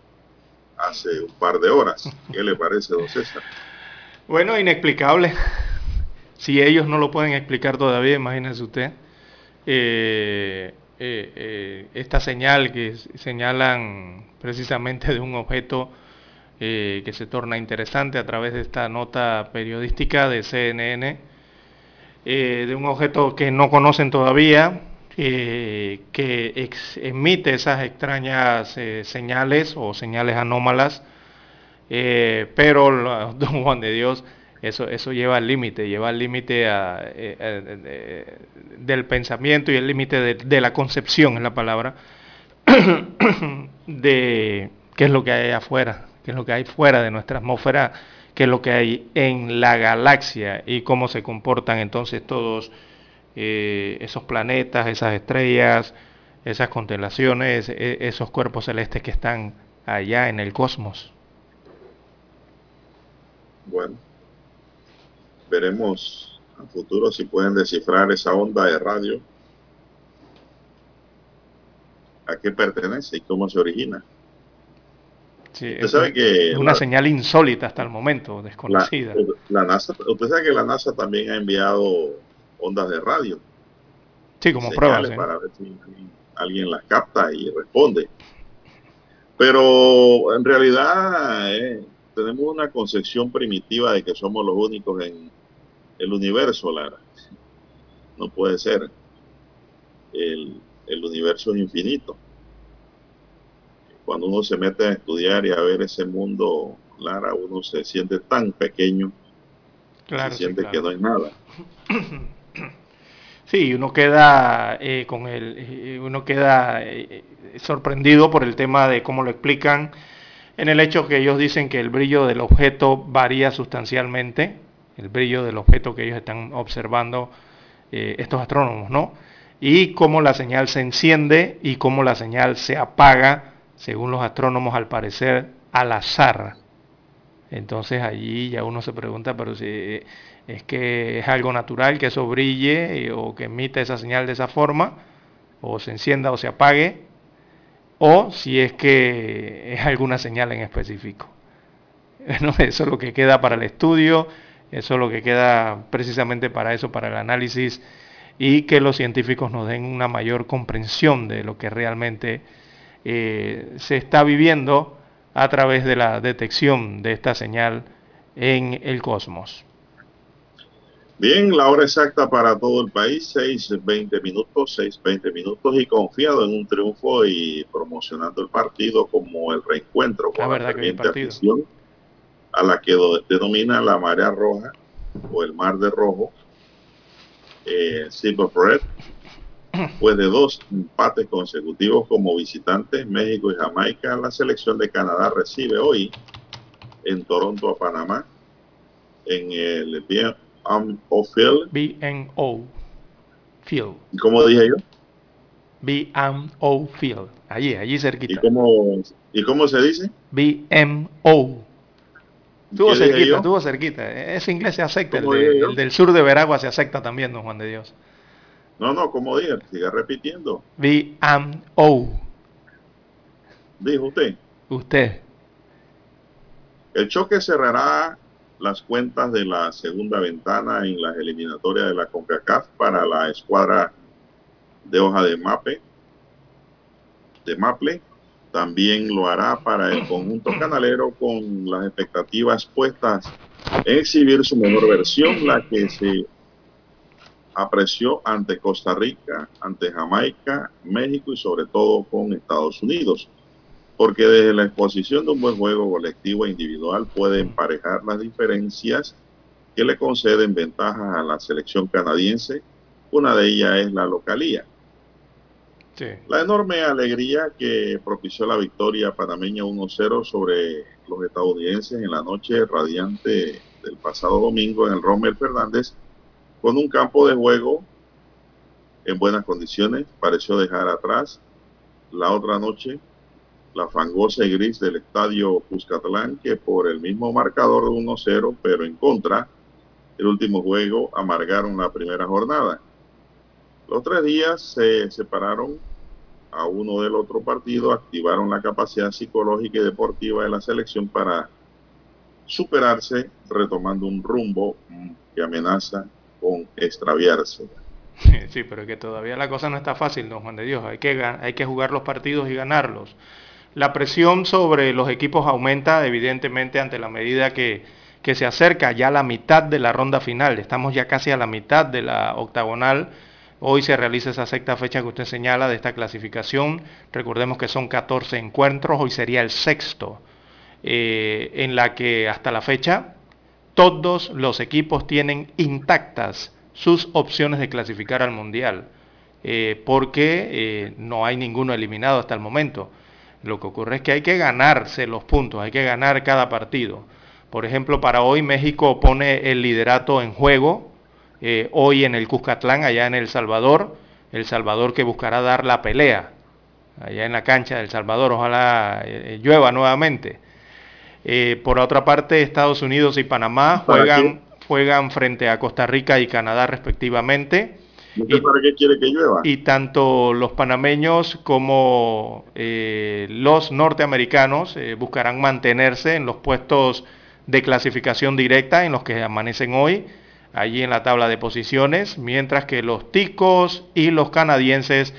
hace un par de horas. ¿Qué le parece, don César? Bueno, inexplicable. Si ellos no lo pueden explicar todavía, imagínense usted. Eh, eh, eh, esta señal que señalan precisamente de un objeto que se torna interesante a través de esta nota periodística de CNN, de un objeto que no conocen todavía, que emite esas extrañas señales o señales anómalas, pero don Juan de Dios eso, eso lleva al límite, lleva al límite eh, del pensamiento y el límite de, la concepción, es la palabra, de qué es lo que hay afuera, qué es lo que hay fuera de nuestra atmósfera, qué es lo que hay en la galaxia y cómo se comportan entonces todos eh, esos planetas, esas estrellas, esas constelaciones, e, esos cuerpos celestes que están allá en el cosmos. Bueno, veremos a futuro si pueden descifrar esa onda de radio, a qué pertenece y cómo se origina. Usted sabe que es una señal insólita hasta el momento, desconocida. La, NASA, usted sabe que la NASA también ha enviado ondas de radio. Sí, como pruebas. Para ver si alguien las capta y responde. Pero en realidad eh, tenemos una concepción primitiva de que somos los únicos en el universo, Lara. No puede ser. El, universo es infinito. Cuando uno se mete a estudiar y a ver ese mundo, Lara, uno se siente tan pequeño, se siente que no hay nada. Sí, uno queda eh, con el, eh, uno queda eh, sorprendido por el tema de cómo lo explican en el hecho que ellos dicen que el brillo del objeto varía sustancialmente el brillo del objeto que ellos están observando estos astrónomos, ¿no? Y cómo la señal se enciende y cómo la señal se apaga, según los astrónomos, al parecer al azar. Entonces allí ya uno se pregunta, pero si eh, es que es algo natural que eso brille eh, o que emite esa señal de esa forma, o se encienda o se apague, o si es que es alguna señal en específico. eso es lo que queda para el estudio eso es lo que queda precisamente para eso, para el análisis y que los científicos nos den una mayor comprensión de lo que realmente eh, se está viviendo a través de la detección de esta señal en el cosmos. Bien, la hora exacta para todo el país, 6.20 minutos, 6.20 minutos y confiado en un triunfo y promocionando el partido como el reencuentro con la, verdad que partido a la que denomina la marea roja o el mar de rojo, eh, Silver Red, pues de dos empates consecutivos como visitantes, México y Jamaica, la selección de Canadá recibe hoy en Toronto a Panamá, en el BNO Field. BNO Field. ¿Y cómo dije yo? BNO Field. Allí, allí cerquita. ¿Y cómo, ¿y cómo se dice? BMO Estuvo cerquita, estuvo cerquita. Ese inglés se acepta, el, del sur de Veragua se acepta también, don Juan de Dios. No, no, como dije, siga repitiendo. V-M-O. Dijo usted. Usted. El choque cerrará las cuentas de la segunda ventana en las eliminatorias de la CONCACAF para la escuadra de hoja de Mape, de Maple, también lo hará para el conjunto canalero con las expectativas puestas en exhibir su mejor versión, la que se apreció ante Costa Rica, ante Jamaica, México y sobre todo con Estados Unidos. porque desde la exposición de un buen juego colectivo e individual puede emparejar las diferencias que le conceden ventajas a la selección canadiense. Una de ellas es la localía. La enorme alegría que propició la victoria panameña 1-0 sobre los estadounidenses en la noche radiante del pasado domingo en el Rommel Fernández, con un campo de juego en buenas condiciones, pareció dejar atrás la otra noche la fangosa y gris del estadio Cuscatlán, que por el mismo marcador de 1-0, pero en contra, el último juego amargaron la primera jornada. Los tres días se separaron a uno del otro partido, activaron la capacidad psicológica y deportiva de la selección para superarse, retomando un rumbo que amenaza con extraviarse. Sí, pero que todavía la cosa no está fácil, don Juan de Dios. Hay que, hay que jugar los partidos y ganarlos. La presión sobre los equipos aumenta evidentemente ante la medida que, que se acerca ya la mitad de la ronda final. Estamos ya casi a la mitad de la octagonal. Hoy se realiza esa sexta fecha que usted señala de esta clasificación. Recordemos que son 14 encuentros, hoy sería el sexto, eh, en la que hasta la fecha todos los equipos tienen intactas sus opciones de clasificar al Mundial, eh, porque eh, no hay ninguno eliminado hasta el momento. Lo que ocurre es que hay que ganarse los puntos, hay que ganar cada partido. Por ejemplo, para hoy México pone el liderato en juego, eh, hoy en el Cuscatlán, allá en El Salvador, El Salvador que buscará dar la pelea, allá en la cancha del Salvador, ojalá llueva nuevamente. Eh, por otra parte, Estados Unidos y Panamá juegan, juegan frente a Costa Rica y Canadá respectivamente y, para qué quiere que llueva? Y tanto los panameños como eh, los norteamericanos eh, buscarán mantenerse en los puestos de clasificación directa en los que amanecen hoy, allí en la tabla de posiciones, mientras que los ticos y los canadienses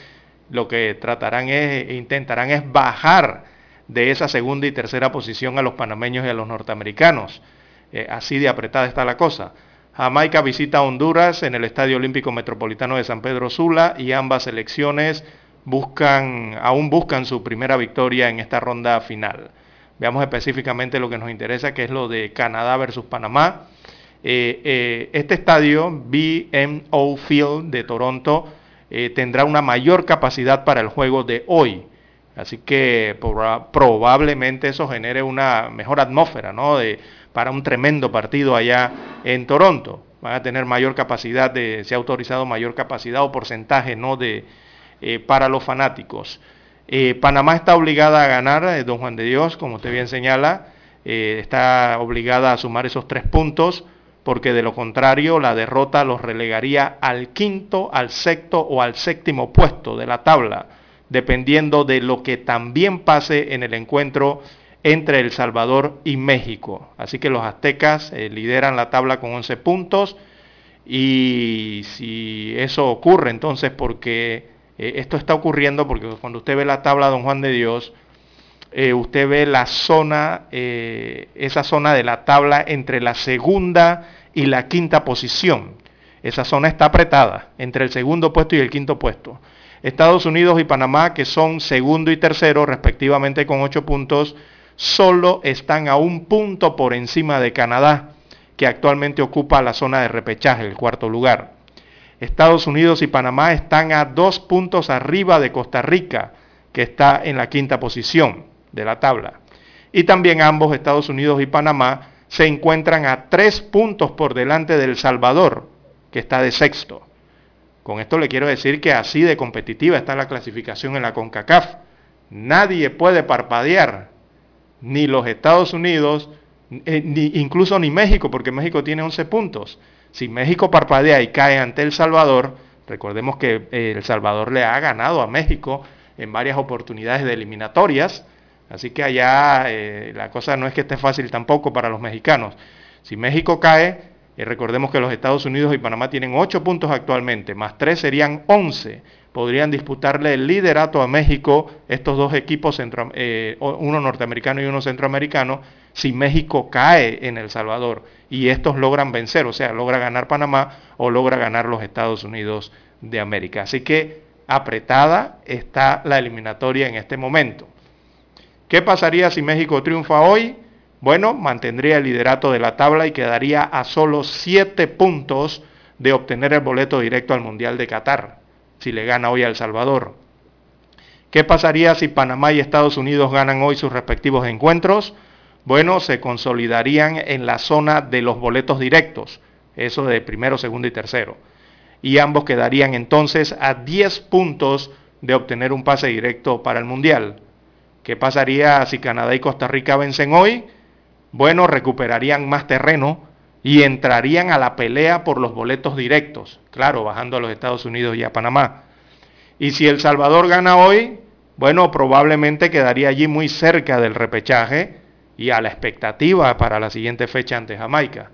lo que tratarán es, intentarán es bajar de esa segunda y tercera posición a los panameños y a los norteamericanos. Eh, así de apretada está la cosa. Jamaica visita Honduras en el Estadio Olímpico Metropolitano de San Pedro Sula y ambas selecciones buscan, aún buscan su primera victoria en esta ronda final. Veamos específicamente lo que nos interesa, que es lo de Canadá versus Panamá. Eh, eh, este estadio, BMO Field de Toronto, tendrá una mayor capacidad para el juego de hoy. Así que probablemente eso genere una mejor atmósfera, ¿no? De, para un tremendo partido allá en Toronto. Van a tener mayor capacidad, de, se ha autorizado mayor capacidad o porcentaje ¿no? de, eh, para los fanáticos. Eh, Panamá está obligada a ganar, eh, don Juan de Dios, como usted bien señala, está obligada a sumar esos tres puntos, porque de lo contrario la derrota los relegaría al quinto, al sexto o al séptimo puesto de la tabla, dependiendo de lo que también pase en el encuentro entre El Salvador y México. Así que los aztecas eh, lideran la tabla con 11 puntos y si eso ocurre entonces porque eh, esto está ocurriendo porque cuando usted ve la tabla Don Juan de Dios, eh, usted ve la zona, esa zona de la tabla entre la segunda y la quinta posición. Esa zona está apretada entre el segundo puesto y el quinto puesto. Estados Unidos y Panamá, que son segundo y tercero respectivamente con 8 puntos, solo están a un punto por encima de Canadá, que actualmente ocupa la zona de repechaje, el cuarto lugar. Estados Unidos y Panamá están a dos puntos arriba de Costa Rica, que está en la quinta posición de la tabla. Y también ambos, Estados Unidos y Panamá, se encuentran a tres puntos por delante del Salvador, que está de sexto. Con esto le quiero decir que así de competitiva está la clasificación en la CONCACAF. Nadie puede parpadear ni los Estados Unidos, eh, ni, incluso ni México, porque México tiene 11 puntos. Si México parpadea y cae ante El Salvador, recordemos que eh, El Salvador le ha ganado a México en varias oportunidades de eliminatorias, así que allá eh, la cosa no es que esté fácil tampoco para los mexicanos. Si México cae, recordemos que los Estados Unidos y Panamá tienen 8 puntos actualmente, más 3 serían 11 podrían disputarle el liderato a México estos dos equipos, eh, uno norteamericano y uno centroamericano, si México cae en El Salvador y estos logran vencer, o sea, logra ganar Panamá o logra ganar los Estados Unidos de América. Así que apretada está la eliminatoria en este momento. ¿Qué pasaría si México triunfa hoy? Bueno, mantendría el liderato de la tabla y quedaría a solo 7 puntos de obtener el boleto directo al Mundial de Qatar, si le gana hoy a El Salvador. ¿Qué pasaría si Panamá y Estados Unidos ganan hoy sus respectivos encuentros? Bueno, se consolidarían en la zona de los boletos directos, eso de primero, segundo y tercero. Y ambos quedarían entonces a 10 puntos de obtener un pase directo para el Mundial. ¿Qué pasaría si Canadá y Costa Rica vencen hoy? Bueno, recuperarían más terreno y entrarían a la pelea por los boletos directos, claro, bajando a los Estados Unidos y a Panamá. Y si El Salvador gana hoy, bueno, probablemente quedaría allí muy cerca del repechaje y a la expectativa para la siguiente fecha ante Jamaica.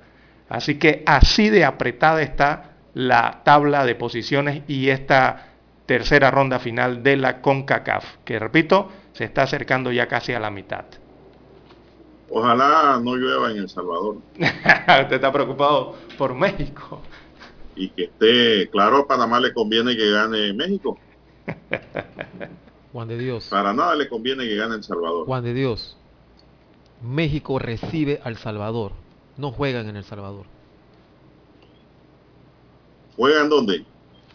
Así que así de apretada está la tabla de posiciones y esta tercera ronda final de la CONCACAF, que repito, se está acercando ya casi a la mitad. Ojalá no llueva en El Salvador. Usted está preocupado por México. Y que esté, claro, a Panamá le conviene que gane México. Juan de Dios. Para nada le conviene que gane El Salvador. Juan de Dios. México recibe al Salvador. No juegan en El Salvador. ¿Juegan dónde?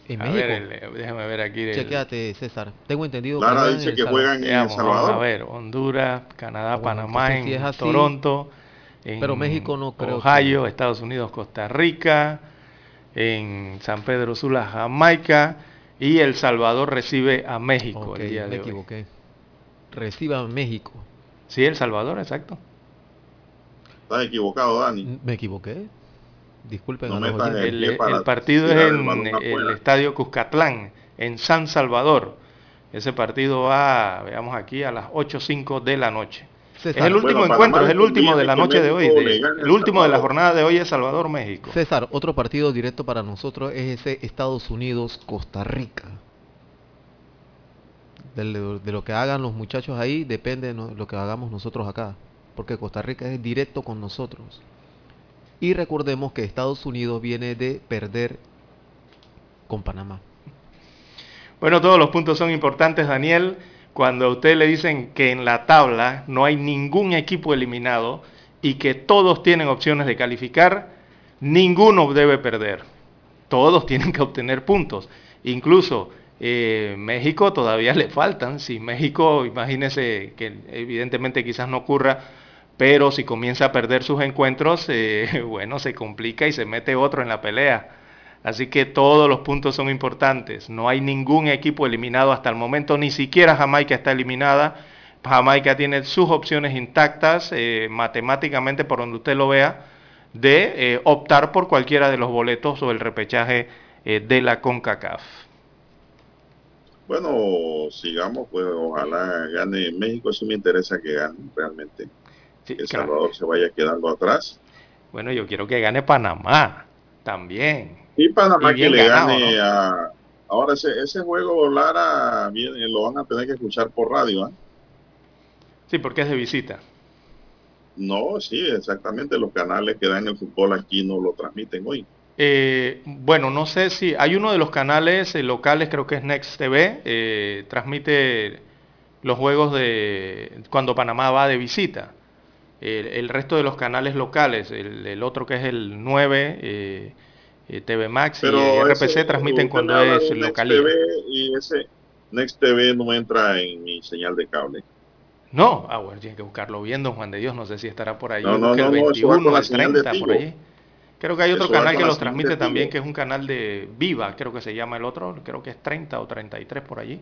En A México. ver, déjame ver aquí. el- César. Tengo entendido Lara juegan dice en que juegan en El Salvador. a ver, Honduras, Canadá, Ah, bueno, Panamá, en si es así- Toronto, en Pero México no creo Ohio, Estados Unidos, Costa Rica, en San Pedro Sula, Jamaica, y El Salvador recibe a México Ok, el día me de hoy. equivoqué. Reciba a México. Sí, El Salvador, exacto. Estás equivocado, Dani. ¿Me equivoqué? Disculpen No los. El, partido es en el afuera. estadio Cuscatlán, en San Salvador. Ese partido va, veamos aquí, a las 8.05 de la noche. César, Es el último Bueno, encuentro, es el último de la noche de hoy. México de- el último de la Salvador. jornada de hoy es Salvador-México. César, otro partido directo para nosotros es ese Estados Unidos-Costa Rica. De, de lo que hagan los muchachos ahí depende de lo que hagamos nosotros acá. Porque Costa Rica es directo con nosotros. Y recordemos que Estados Unidos viene de perder con Panamá. Bueno, todos los puntos son importantes, Daniel. Cuando a usted le dicen que en la tabla no hay ningún equipo eliminado y que todos tienen opciones de calificar, ninguno debe perder. Todos tienen que obtener puntos. Incluso eh, México todavía le faltan. Si México, imagínese que evidentemente quizás no ocurra, pero si comienza a perder sus encuentros, eh, bueno, se complica y se mete otro en la pelea. Así que todos los puntos son importantes. No hay ningún equipo eliminado hasta el momento, ni siquiera Jamaica está eliminada. Jamaica tiene sus opciones intactas, eh, matemáticamente por donde usted lo vea, de eh, optar por cualquiera de los boletos o el repechaje de la CONCACAF. Bueno, sigamos, pues ojalá gane México. Sí me interesa que gane realmente. Sí, Que El claro. Salvador se vaya quedando atrás. Bueno, yo quiero que gane Panamá también. Y Panamá Y que bien le ganado, gane ¿no? a... Ahora ese, ese juego, Lara, viene, lo van a tener que escuchar por radio. ¿ah? Sí, porque es de visita. No, sí, exactamente. Los canales que dan el fútbol aquí no lo transmiten hoy. Eh, bueno, no sé si hay uno de los canales eh, locales, creo que es Next TV, eh, transmite los juegos de cuando Panamá va de visita. El, el resto de los canales locales, el, el otro que es el 9, eh, eh, TV Max y RPC transmiten cuando es. TV y ese Next TV no entra en mi señal de cable. No, ah, bueno, tiene que buscarlo bien, don Juan de Dios, no sé si estará por allí. No, no, no, el no, eso va 21, con la el señal de 30, por allí. Creo que hay otro Eso canal que los transmite también, que es un canal de Viva, creo que se llama el otro, creo que es 30 o 33 por allí.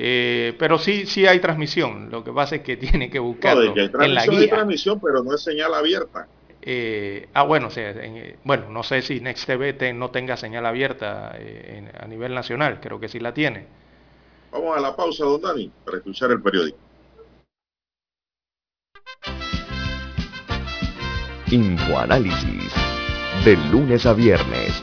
Eh, pero sí, sí hay transmisión, lo que pasa es que tiene que No, buscarlo de que hay en la transmisión, hay guía. transmisión, pero no es señal abierta. Eh, ah, bueno, o sea, en, eh, bueno, no sé si Next TV te- no tenga señal abierta eh, en- a nivel nacional, creo que sí la tiene. Vamos a la pausa, don Dani, para escuchar el periódico. Infoanálisis. De lunes a viernes,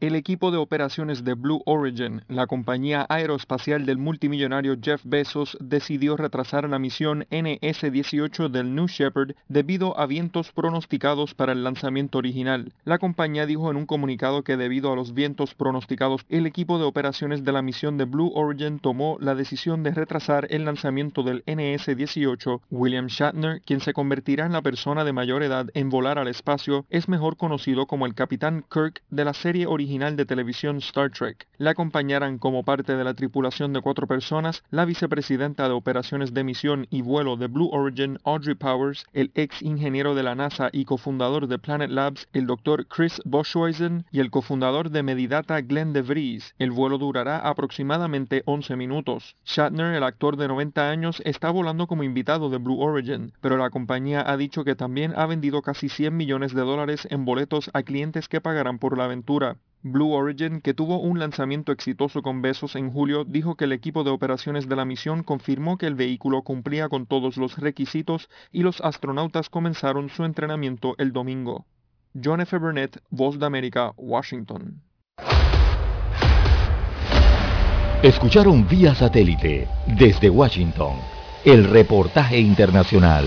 El equipo de operaciones de Blue Origin, la compañía aeroespacial del multimillonario Jeff Bezos, decidió retrasar la misión NS-18 del New Shepard debido a vientos pronosticados para el lanzamiento original. La compañía dijo en un comunicado que debido a los vientos pronosticados, el equipo de operaciones de la misión de Blue Origin tomó la decisión de retrasar el lanzamiento del NS-18. William Shatner, quien se convertirá en la persona de mayor edad en volar al espacio, es mejor conocido como el Capitán Kirk de la serie original de televisión Star Trek. Le acompañaran como parte de la tripulación de cuatro personas la vicepresidenta de operaciones de misión y vuelo de Blue Origin, Audrey Powers, el ex ingeniero de la NASA y cofundador de Planet Labs, el Dr. Chris Boshuizen y el cofundador de Medidata, Glenn DeVries. El vuelo durará aproximadamente 11 minutos. Shatner, el actor de 90 años, está volando como invitado de Blue Origin, pero la compañía ha dicho que también ha vendido casi 100 millones de dólares en boletos a clientes que pagarán por la aventura. Blue Origin, que tuvo un lanzamiento exitoso con Besos en julio, dijo que el equipo de operaciones de la misión confirmó que el vehículo cumplía con todos los requisitos y los astronautas comenzaron su entrenamiento el domingo. John F. Burnett, Voz de América, Washington. Escucharon vía satélite desde Washington el reportaje internacional.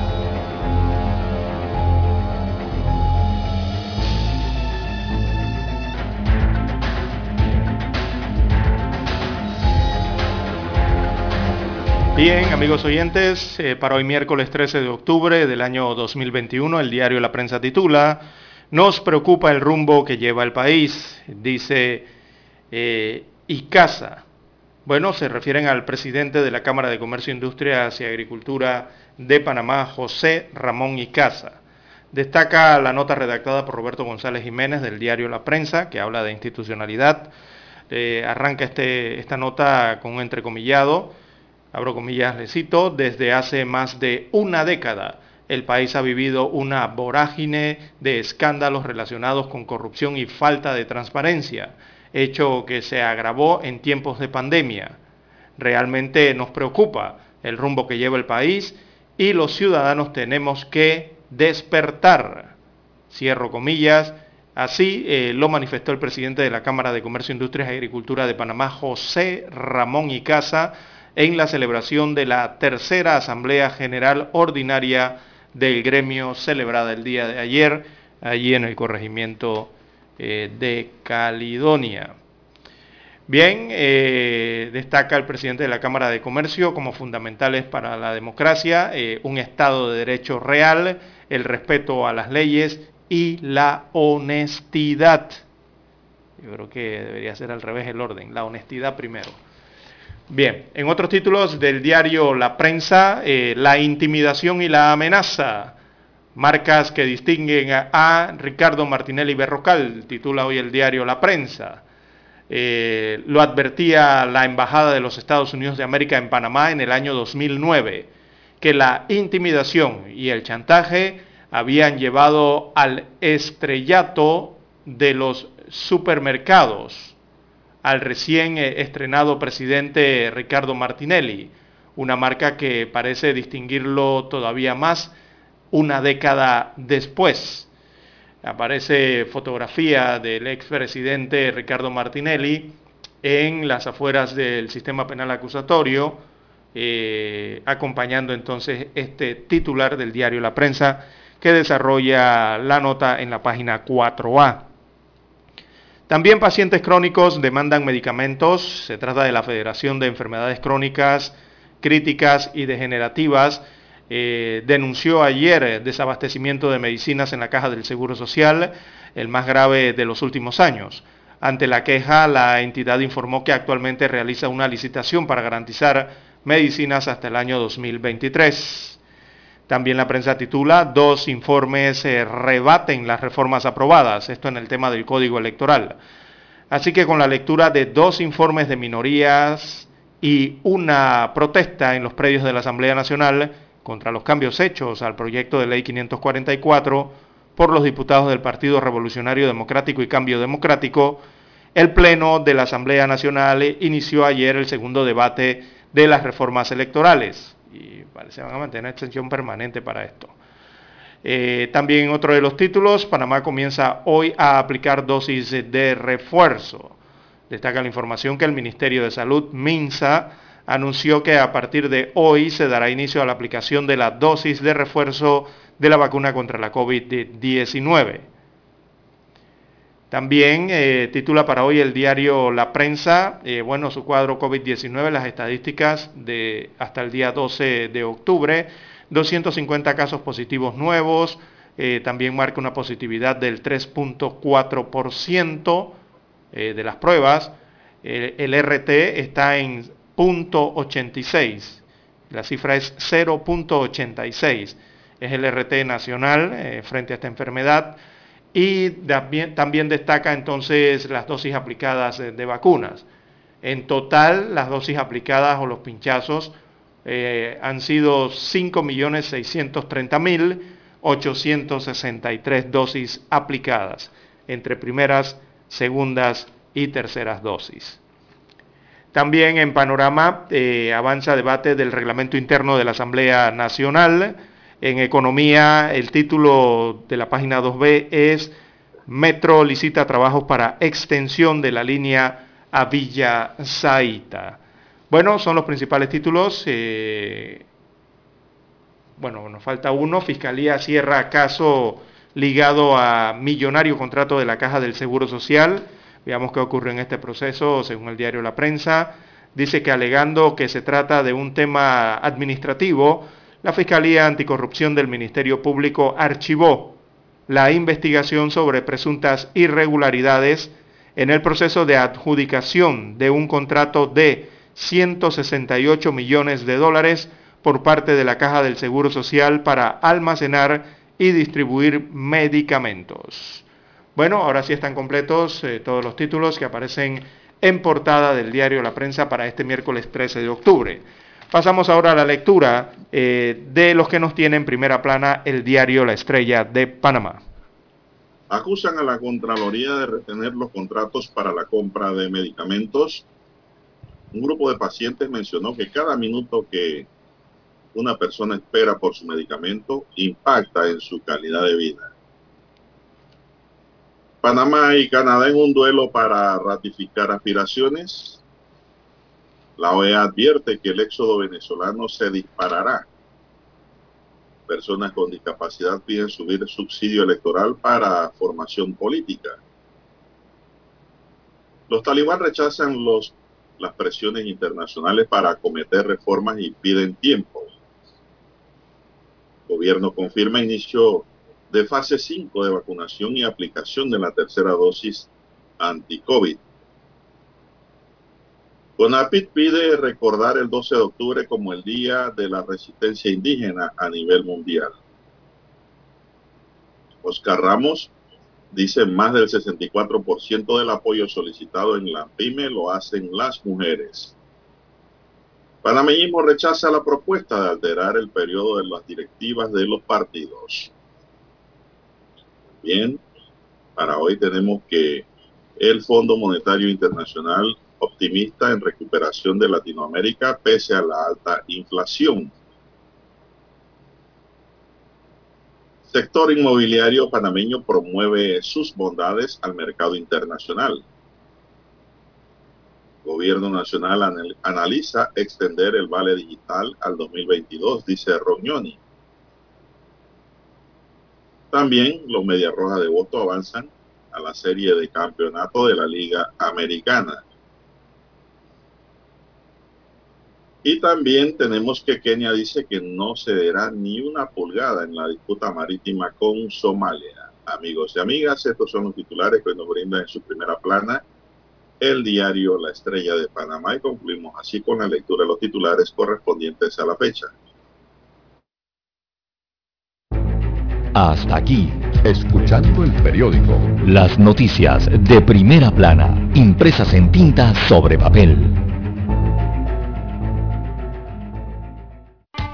Bien, amigos oyentes, eh, para hoy miércoles 13 de octubre del año 2021, el diario La Prensa titula, Nos preocupa el rumbo que lleva el país, dice eh, Icasa. Bueno, se refieren al presidente de la Cámara de Comercio, Industrias y Agricultura de Panamá, José Ramón Icaza. Destaca la nota redactada por Roberto González Jiménez del diario La Prensa, que habla de institucionalidad. Eh, arranca este, esta nota con un entrecomillado abro comillas, le cito, desde hace más de una década el país ha vivido una vorágine de escándalos relacionados con corrupción y falta de transparencia, hecho que se agravó en tiempos de pandemia. Realmente nos preocupa el rumbo que lleva el país y los ciudadanos tenemos que despertar. Cierro comillas. Así eh, lo manifestó el presidente de la Cámara de Comercio, Industrias y Agricultura de Panamá, José Ramón Icaza, en la celebración de la tercera Asamblea General Ordinaria del gremio celebrada el día de ayer, allí en el corregimiento eh, de Caledonia. Bien, eh, destaca el presidente de la Cámara de Comercio como fundamentales para la democracia, eh, un Estado de Derecho real, el respeto a las leyes y la honestidad. Yo creo que debería ser al revés el orden, la honestidad primero. Bien, en otros títulos del diario La Prensa, eh, la intimidación y la amenaza, marcas que distinguen a, Ricardo Martinelli Berrocal, titula hoy el diario La Prensa. Eh, lo advertía la Embajada de los Estados Unidos de América en Panamá en el año 2009, que la intimidación y el chantaje habían llevado al estrellato de los supermercados al recién eh, estrenado presidente Ricardo Martinelli, una marca que parece distinguirlo todavía más una década después. Aparece fotografía del expresidente Ricardo Martinelli en las afueras del sistema penal acusatorio, eh, acompañando entonces este titular del diario La Prensa que desarrolla la nota en la página 4A. También pacientes crónicos demandan medicamentos. Se trata de la Federación de Enfermedades Crónicas, Críticas y Degenerativas. Eh, denunció ayer desabastecimiento de medicinas en la caja del Seguro Social, el más grave de los últimos años. Ante la queja, la entidad informó que actualmente realiza una licitación para garantizar medicinas hasta el año 2023. También la prensa titula, dos informes eh, rebaten las reformas aprobadas, esto en el tema del código electoral. Así que con la lectura de dos informes de minorías y una protesta en los predios de la Asamblea Nacional contra los cambios hechos al proyecto de ley 544 por los diputados del Partido Revolucionario Democrático y Cambio Democrático, el Pleno de la Asamblea Nacional inició ayer el segundo debate de las reformas electorales y parece van a mantener extensión permanente para esto. Eh, también otro de los títulos, Panamá comienza hoy a aplicar dosis de refuerzo. Destaca la información que el Ministerio de Salud, MINSA, anunció que a partir de hoy se dará inicio a la aplicación de la dosis de refuerzo de la vacuna contra la COVID-19. También eh, titula para hoy el diario La Prensa, eh, bueno, su cuadro COVID-19, las estadísticas de hasta el día 12 de octubre, 250 casos positivos nuevos, eh, también marca una positividad del 3.4% de las pruebas, el RT está en .86, la cifra es 0.86, es el RT nacional frente a esta enfermedad y también, destaca entonces las dosis aplicadas de, vacunas. En total, las dosis aplicadas o los pinchazos eh, han sido 5.630.863 dosis aplicadas entre primeras, segundas y terceras dosis. También en panorama eh, avanza debate del reglamento interno de la Asamblea Nacional en economía, el título de la página 2B es Metro licita trabajos para extensión de la línea a Villa Zaita. Bueno, son los principales títulos. Eh, bueno, nos falta uno. Fiscalía cierra caso ligado a millonario contrato de la Caja del Seguro Social. Veamos qué ocurre en este proceso, según el diario La Prensa. Dice que alegando que se trata de un tema administrativo, la Fiscalía Anticorrupción del Ministerio Público archivó la investigación sobre presuntas irregularidades en el proceso de adjudicación de un contrato de 168 millones de dólares por parte de la Caja del Seguro Social para almacenar y distribuir medicamentos. Bueno, ahora sí están completos eh, todos los títulos que aparecen en portada del diario La Prensa para este miércoles 13 de octubre. Pasamos ahora a la lectura eh, de los que nos tiene en primera plana el diario La Estrella de Panamá. Acusan a la Contraloría de retener los contratos para la compra de medicamentos. Un grupo de pacientes mencionó que cada minuto que una persona espera por su medicamento impacta en su calidad de vida. Panamá y Canadá en un duelo para ratificar aspiraciones. La OEA advierte que el éxodo venezolano se disparará. Personas con discapacidad piden subir subsidio electoral para formación política. Los talibán rechazan las presiones internacionales para acometer reformas y piden tiempo. El gobierno confirma inicio de fase 5 de vacunación y aplicación de la tercera dosis anti-COVID. CONAPIT pide recordar el 12 de octubre como el Día de la Resistencia Indígena a nivel mundial. Oscar Ramos dice más del 64% del apoyo solicitado en la PYME lo hacen las mujeres. Panameñismo rechaza la propuesta de alterar el periodo de las directivas de los partidos. Bien, para hoy tenemos que el Fondo Monetario Internacional optimista en recuperación de Latinoamérica pese a la alta inflación. Sector inmobiliario panameño promueve sus bondades al mercado internacional. Gobierno Nacional analiza extender el vale digital al 2022, dice Rognoni. También los Media Roja de Voto avanzan a la serie de campeonato de la Liga Americana. Y también tenemos que Kenia dice que no cederá ni una pulgada en la disputa marítima con Somalia. Amigos y amigas, estos son los titulares que nos brindan en su primera plana el diario La Estrella de Panamá y concluimos así con la lectura de los titulares correspondientes a la fecha. Hasta aquí, escuchando el periódico. Las noticias de primera plana, impresas en tinta sobre papel.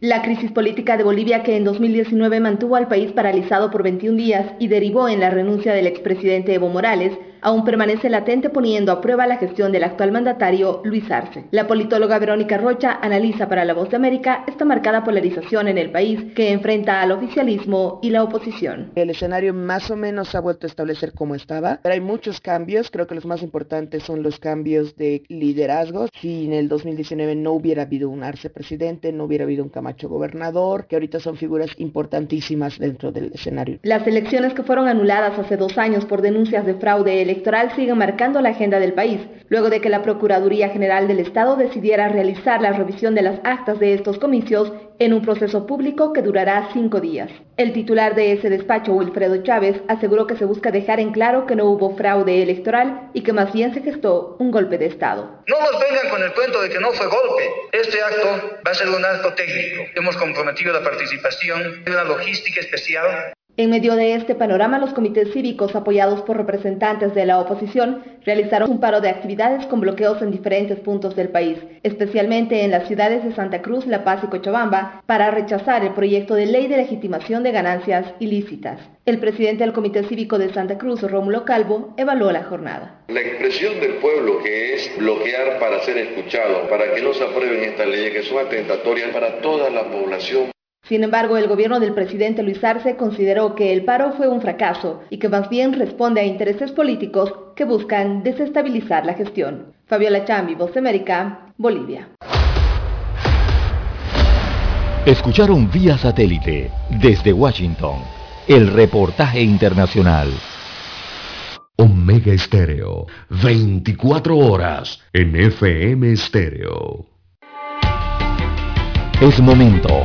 La crisis política de Bolivia que en 2019 mantuvo al país paralizado por 21 días y derivó en la renuncia del expresidente Evo Morales aún permanece latente poniendo a prueba la gestión del actual mandatario Luis Arce. La politóloga Verónica Rocha analiza para La Voz de América esta marcada polarización en el país que enfrenta al oficialismo y la oposición. El escenario más o menos se ha vuelto a establecer como estaba, pero hay muchos cambios, creo que los más importantes son los cambios de liderazgo. Si en el 2019 no hubiera habido un Arce presidente, no hubiera habido un Camacho gobernador, que ahorita son figuras importantísimas dentro del escenario. Las elecciones que fueron anuladas hace dos años por denuncias de fraude electoral sigue marcando la agenda del país, luego de que la Procuraduría General del Estado decidiera realizar la revisión de las actas de estos comicios en un proceso público que durará cinco días. El titular de ese despacho, Wilfredo Chávez, aseguró que se busca dejar en claro que no hubo fraude electoral y que más bien se gestó un golpe de Estado. No nos vengan con el cuento de que no fue golpe. Este acto va a ser un acto técnico. Hemos comprometido la participación de una logística especial en medio de este panorama, los comités cívicos apoyados por representantes de la oposición realizaron un paro de actividades con bloqueos en diferentes puntos del país, especialmente en las ciudades de Santa Cruz, La Paz y Cochabamba, para rechazar el proyecto de ley de legitimación de ganancias ilícitas. El presidente del Comité Cívico de Santa Cruz, Rómulo Calvo, evaluó la jornada. La expresión del pueblo que es bloquear para ser escuchado, para que no se aprueben estas leyes que son atentatorias para toda la población sin embargo, el gobierno del presidente Luis Arce consideró que el paro fue un fracaso y que más bien responde a intereses políticos que buscan desestabilizar la gestión. Fabiola Chambi, Voz de América, Bolivia. Escucharon vía satélite desde Washington el reportaje internacional. Omega Estéreo, 24 horas en FM Estéreo. Es momento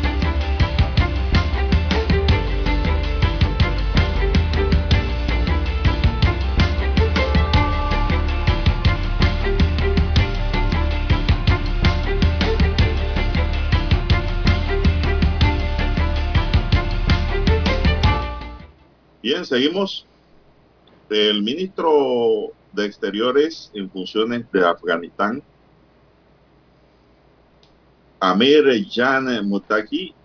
Bien, seguimos. El ministro de Exteriores en funciones de Afganistán, Amir Jan Mutaki,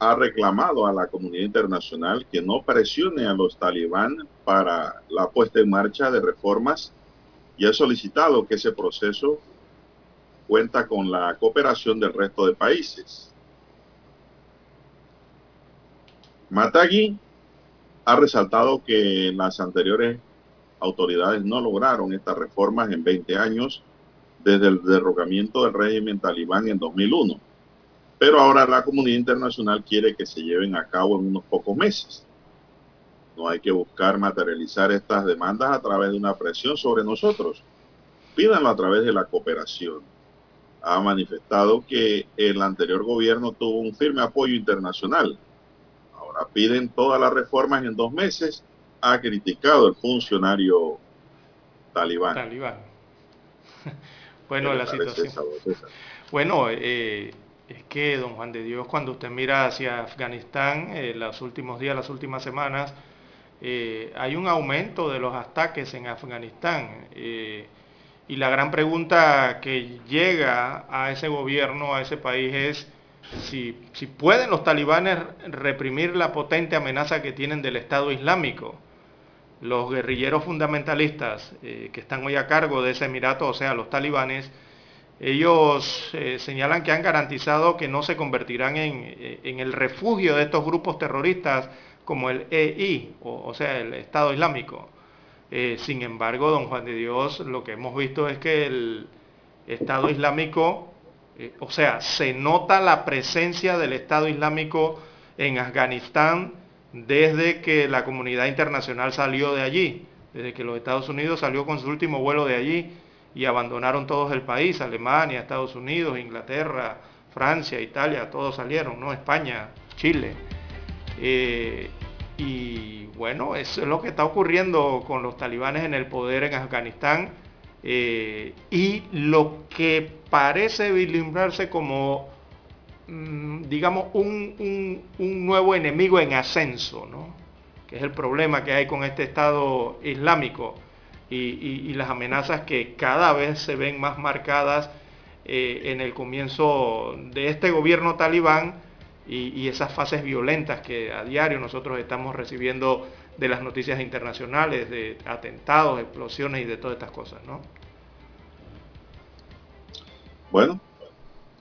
ha reclamado a la comunidad internacional que no presione a los talibán para la puesta en marcha de reformas y ha solicitado que ese proceso cuenta con la cooperación del resto de países. Matagi ha resaltado que las anteriores autoridades no lograron estas reformas en 20 años desde el derrocamiento del régimen talibán en 2001 pero ahora la comunidad internacional quiere que se lleven a cabo en unos pocos meses. No hay que buscar materializar estas demandas a través de una presión sobre nosotros. Pídanlo a través de la cooperación. Ha manifestado que el anterior gobierno tuvo un firme apoyo internacional. Piden todas las reformas en dos meses. Ha criticado el funcionario talibán. Talibán. bueno, la situación. Bueno, eh, es que, don Juan de Dios, cuando usted mira hacia Afganistán, eh, los últimos días, las últimas semanas, eh, hay un aumento de los ataques en Afganistán. Eh, y la gran pregunta que llega a ese gobierno, a ese país, es si, pueden los talibanes reprimir la potente amenaza que tienen del Estado Islámico. Los guerrilleros fundamentalistas que están hoy a cargo de ese emirato, o sea, los talibanes, ellos eh, señalan que han garantizado que no se convertirán en, eh, el refugio de estos grupos terroristas como el EI, o, sea, el Estado Islámico. Eh, sin embargo, don Juan de Dios, lo que hemos visto es que el Estado Islámico, o sea, se nota la presencia del Estado Islámico en Afganistán desde que la comunidad internacional salió de allí, desde que los Estados Unidos salió con su último vuelo de allí y abandonaron todos el país, Alemania, Estados Unidos, Inglaterra, Francia, Italia, todos salieron, ¿no? España, Chile. Eh, y bueno, eso es lo que está ocurriendo con los talibanes en el poder en Afganistán eh, y lo que parece vislumbrarse como, mm, digamos, un, un, nuevo enemigo en ascenso, ¿no? que es el problema que hay con este Estado Islámico y, las amenazas que cada vez se ven más marcadas eh, en el comienzo de este gobierno talibán y, esas fases violentas que a diario nosotros estamos recibiendo de las noticias internacionales, de atentados, explosiones y de todas estas cosas, ¿no? Bueno,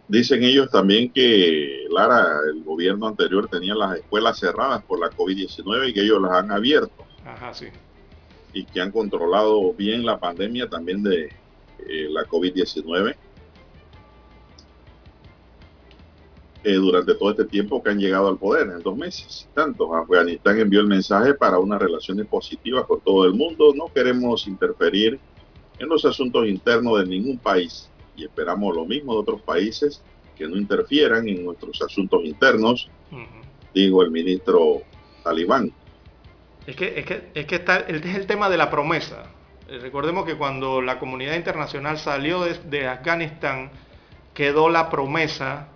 dicen ellos también que, Lara, el gobierno anterior tenía las escuelas cerradas por la COVID-19 y que ellos las han abierto. Ajá, sí y que han controlado bien la pandemia también de eh, la COVID-19 eh, durante todo este tiempo que han llegado al poder, en dos meses. Tanto Afganistán envió el mensaje para unas relaciones positivas con todo el mundo. No queremos interferir en los asuntos internos de ningún país y esperamos lo mismo de otros países que no interfieran en nuestros asuntos internos, digo el ministro talibán. Es que, es que, es que está, es el tema de la promesa. Eh, recordemos que cuando la comunidad internacional salió de, Afganistán, quedó la promesa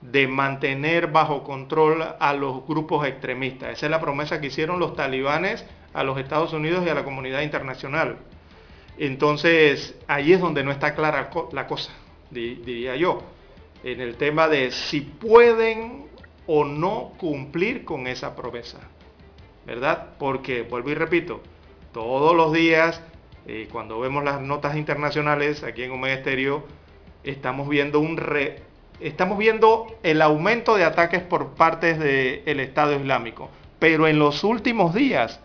de mantener bajo control a los grupos extremistas. Esa es la promesa que hicieron los talibanes a los Estados Unidos y a la comunidad internacional. Entonces, ahí es donde no está clara la cosa, diría yo, en el tema de si pueden o no cumplir con esa promesa. ¿verdad? Porque, vuelvo y repito, todos los días, eh, cuando vemos las notas internacionales aquí en Omega Estéreo, estamos viendo un estamos viendo el aumento de ataques por parte del Estado Islámico. Pero en los últimos días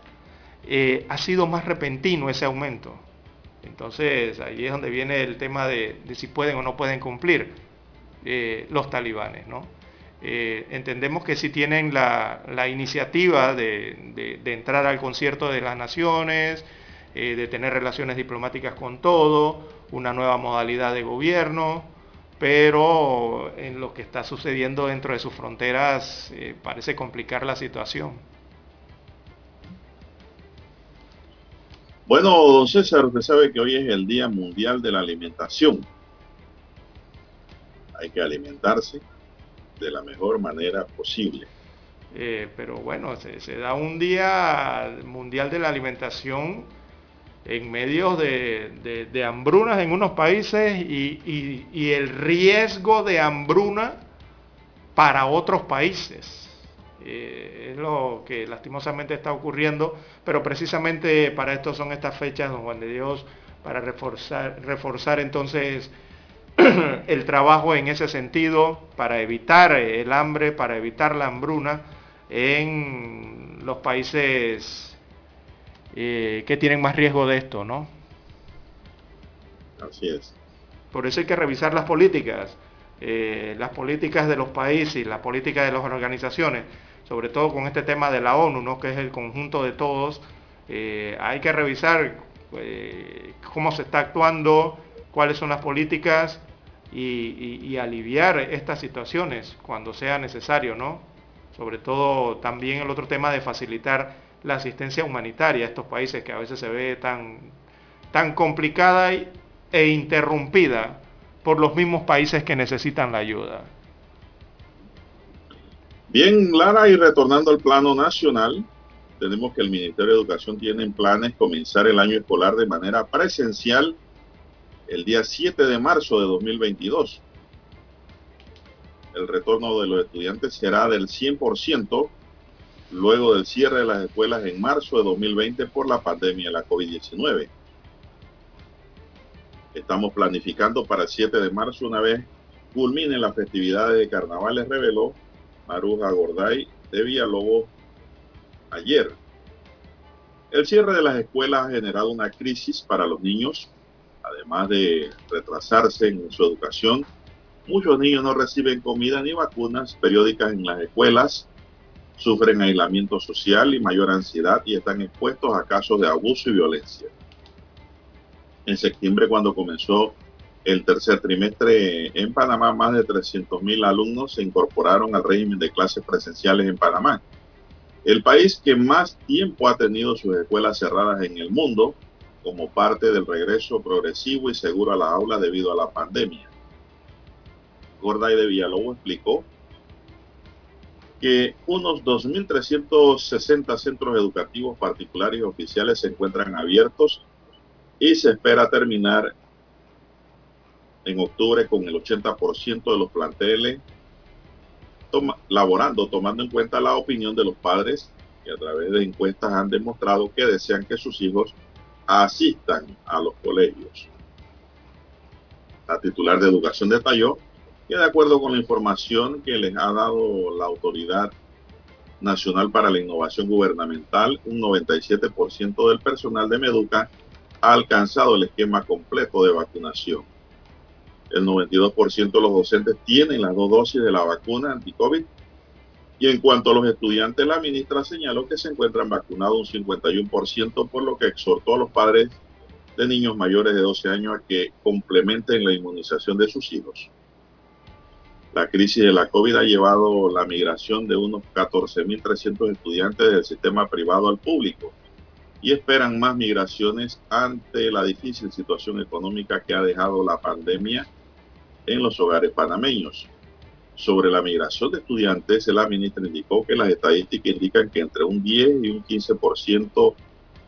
eh, ha sido más repentino ese aumento. Entonces ahí es donde viene el tema de, si pueden o no pueden cumplir eh, los talibanes, ¿no? Eh, entendemos que si tienen la, iniciativa de, entrar al concierto de las naciones, eh, de tener relaciones diplomáticas con todo, una nueva modalidad de gobierno, pero en lo que está sucediendo dentro de sus fronteras eh, parece complicar la situación. Bueno, don César, usted sabe que hoy es el Día Mundial de la Alimentación. Hay que alimentarse de la mejor manera posible. Eh, pero bueno, se, da un día mundial de la alimentación en medio de, hambrunas en unos países y, el riesgo de hambruna para otros países. Eh, es lo que lastimosamente está ocurriendo, pero precisamente para esto son estas fechas, don Juan de Dios, para reforzar, reforzar entonces el trabajo en ese sentido, para evitar el hambre, para evitar la hambruna en los países eh, que tienen más riesgo de esto, ¿no? Así es. Por eso hay que revisar las políticas, eh, las políticas de los países las políticas de las organizaciones, sobre todo con este tema de la ONU, ¿no? que es el conjunto de todos. Eh, hay que revisar cómo se está actuando, cuáles son las políticas y, aliviar estas situaciones cuando sea necesario, ¿no? Sobre todo también el otro tema de facilitar la asistencia humanitaria a estos países que a veces se ve tan, tan complicada e interrumpida por los mismos países que necesitan la ayuda. Bien, Lara, y retornando al plano nacional, tenemos que el Ministerio de Educación tiene en planes comenzar el año escolar de manera presencial el día 7 de marzo de 2022. El retorno de los estudiantes será del 100% luego del cierre de las escuelas en marzo de 2020 por la pandemia de la COVID-19. Estamos planificando para el 7 de marzo una vez culminen las festividades de carnavales, reveló Maruja Gorday de Villalobos ayer. El cierre de las escuelas ha generado una crisis para los niños además de retrasarse en su educación, muchos niños no reciben comida ni vacunas periódicas en las escuelas, sufren aislamiento social y mayor ansiedad y están expuestos a casos de abuso y violencia. En septiembre, cuando comenzó el tercer trimestre en Panamá, más de 300.000 alumnos se incorporaron al régimen de clases presenciales en Panamá. El país que más tiempo ha tenido sus escuelas cerradas en el mundo como parte del regreso progresivo y seguro a la aula debido a la pandemia. Gorday de Villalobos explicó que unos 2.360 centros educativos particulares y oficiales se encuentran abiertos y se espera terminar en octubre con el 80% de los planteles laborando, tomando en cuenta la opinión de los padres que a través de encuestas han demostrado que desean que sus hijos asistan a los colegios. La titular de educación detalló que de acuerdo con la información que les ha dado la Autoridad Nacional para la Innovación Gubernamental, un 97% del personal de Meduca ha alcanzado el esquema completo de vacunación. El 92% de los docentes tienen las dos dosis de la vacuna anti-COVID y en cuanto a los estudiantes, la ministra señaló que se encuentran vacunados un 51%, por lo que exhortó a los padres de niños mayores de 12 años a que complementen la inmunización de sus hijos. La crisis de la COVID ha llevado la migración de unos 14.300 estudiantes del sistema privado al público y esperan más migraciones ante la difícil situación económica que ha dejado la pandemia en los hogares panameños. Sobre la migración de estudiantes, la ministra indicó que las estadísticas indican que entre un 10 y un 15%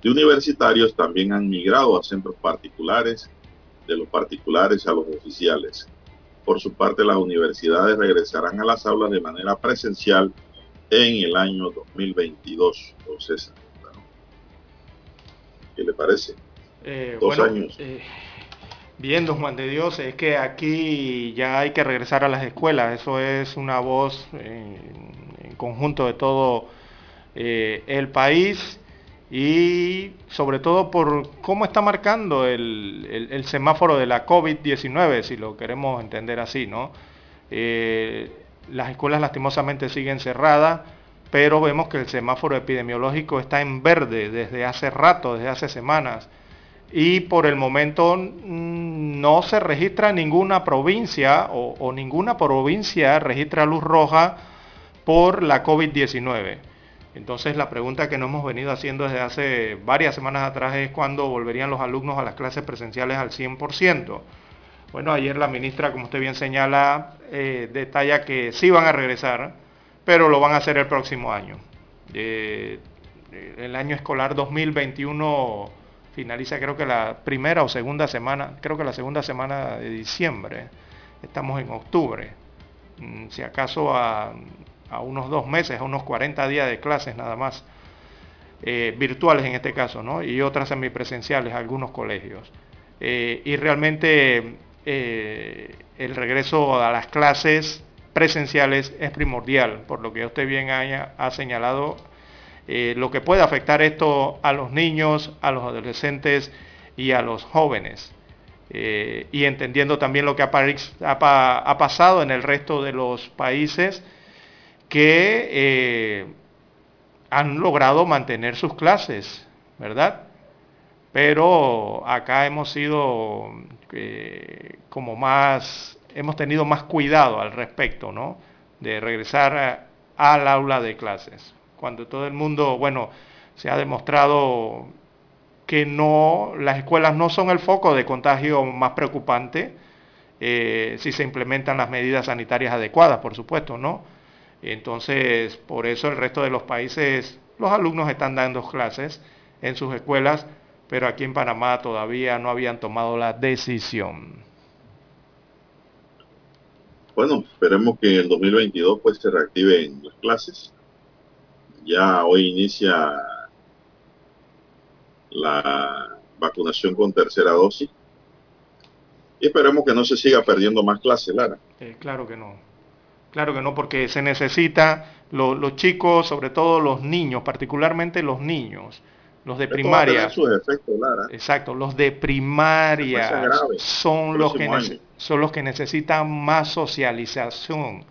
de universitarios también han migrado a centros particulares, de los particulares a los oficiales. Por su parte, las universidades regresarán a las aulas de manera presencial en el año 2022. Entonces, ¿qué le parece? Eh, Dos años. Eh, Bien, don Juan de Dios, es que aquí ya hay que regresar a las escuelas, eso es una voz en, conjunto de todo eh, el país y sobre todo por cómo está marcando el, semáforo de la COVID-19, si lo queremos entender así, ¿no? Eh, las escuelas lastimosamente siguen cerradas, pero vemos que el semáforo epidemiológico está en verde desde hace rato, desde hace semanas y por el momento mm, no se registra ninguna provincia o, ninguna provincia registra luz roja por la COVID-19. Entonces la pregunta que nos hemos venido haciendo desde hace varias semanas atrás es cuándo volverían los alumnos a las clases presenciales al 100%. Bueno, ayer la ministra, como usted bien señala, eh, detalla que sí van a regresar, pero lo van a hacer el próximo año. Eh, el año escolar 2021 finaliza creo que la primera o segunda semana, creo que la segunda semana de diciembre. Estamos en octubre. Mm, si acaso a, unos dos meses, a unos 40 días de clases nada más. Eh, virtuales en este caso, ¿no? Y otras semipresenciales, algunos colegios. Eh, y realmente eh, el regreso a las clases presenciales es primordial, por lo que usted bien ha señalado eh, lo que puede afectar esto a los niños, a los adolescentes y a los jóvenes. Eh, y entendiendo también lo que ha, pasado en el resto de los países que eh, han logrado mantener sus clases, ¿verdad? Pero acá hemos sido como más, hemos tenido más cuidado al respecto, ¿no? De regresar al aula de clases cuando todo el mundo, bueno, se ha demostrado que no, las escuelas no son el foco de contagio más preocupante eh, si se implementan las medidas sanitarias adecuadas, por supuesto, ¿no? Entonces, por eso el resto de los países, los alumnos están dando clases en sus escuelas, pero aquí en Panamá todavía no habían tomado la decisión. Bueno, esperemos que en el 2022 pues se reactiven las clases ya hoy inicia la vacunación con tercera dosis. Y esperemos que no se siga perdiendo más clases, Lara. Eh, claro que no. Claro que no, porque se necesita los chicos, sobre todo los niños, particularmente los niños, los de primaria. Exacto, los de primaria son los, que son los que necesitan más socialización.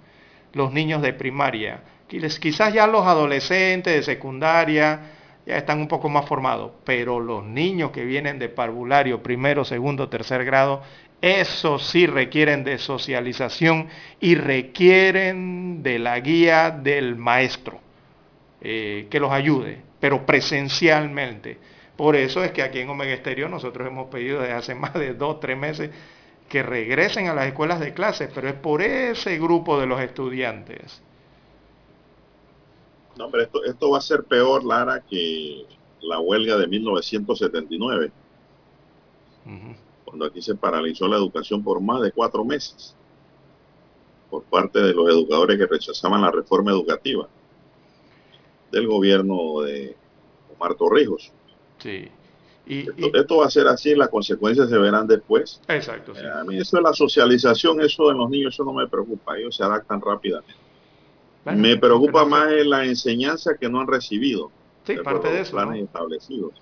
Los niños de primaria Quizás ya los adolescentes de secundaria ya están un poco más formados, pero los niños que vienen de parvulario, primero, segundo, tercer grado, eso sí requieren de socialización y requieren de la guía del maestro eh, que los ayude, pero presencialmente. Por eso es que aquí en Omega Estéreo nosotros hemos pedido desde hace más de dos, tres meses que regresen a las escuelas de clases, pero es por ese grupo de los estudiantes no, pero esto, esto va a ser peor, Lara, que la huelga de 1979, cuando aquí se paralizó la educación por más de cuatro meses por parte de los educadores que rechazaban la reforma educativa del gobierno de Omar Torrijos. Sí. Y, esto, va a ser así, las consecuencias se verán después. Exacto. Sí. A mí eso de la socialización, eso de los niños, eso no me preocupa, ellos se adaptan rápidamente. Me preocupa más la enseñanza que no han recibido. Sí, parte de, eso. Planes establecidos.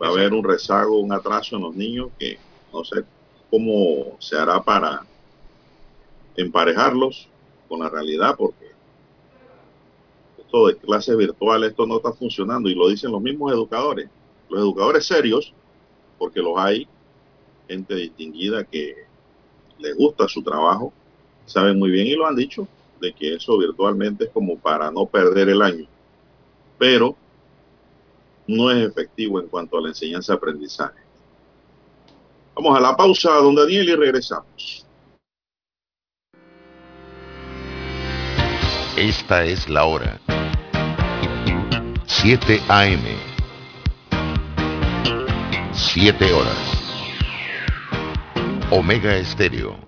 Va a haber un rezago, un atraso en los niños que no sé cómo se hará para emparejarlos con la realidad, porque esto de clases virtuales, esto no está funcionando y lo dicen los mismos educadores. Los educadores serios, porque los hay, gente distinguida que le gusta su trabajo, saben muy bien y lo han dicho, de que eso virtualmente es como para no perder el año, pero no es efectivo en cuanto a la enseñanza-aprendizaje. Vamos a la pausa, don Daniel, y regresamos. Esta es la hora. 7 AM. 7 horas. Omega Estéreo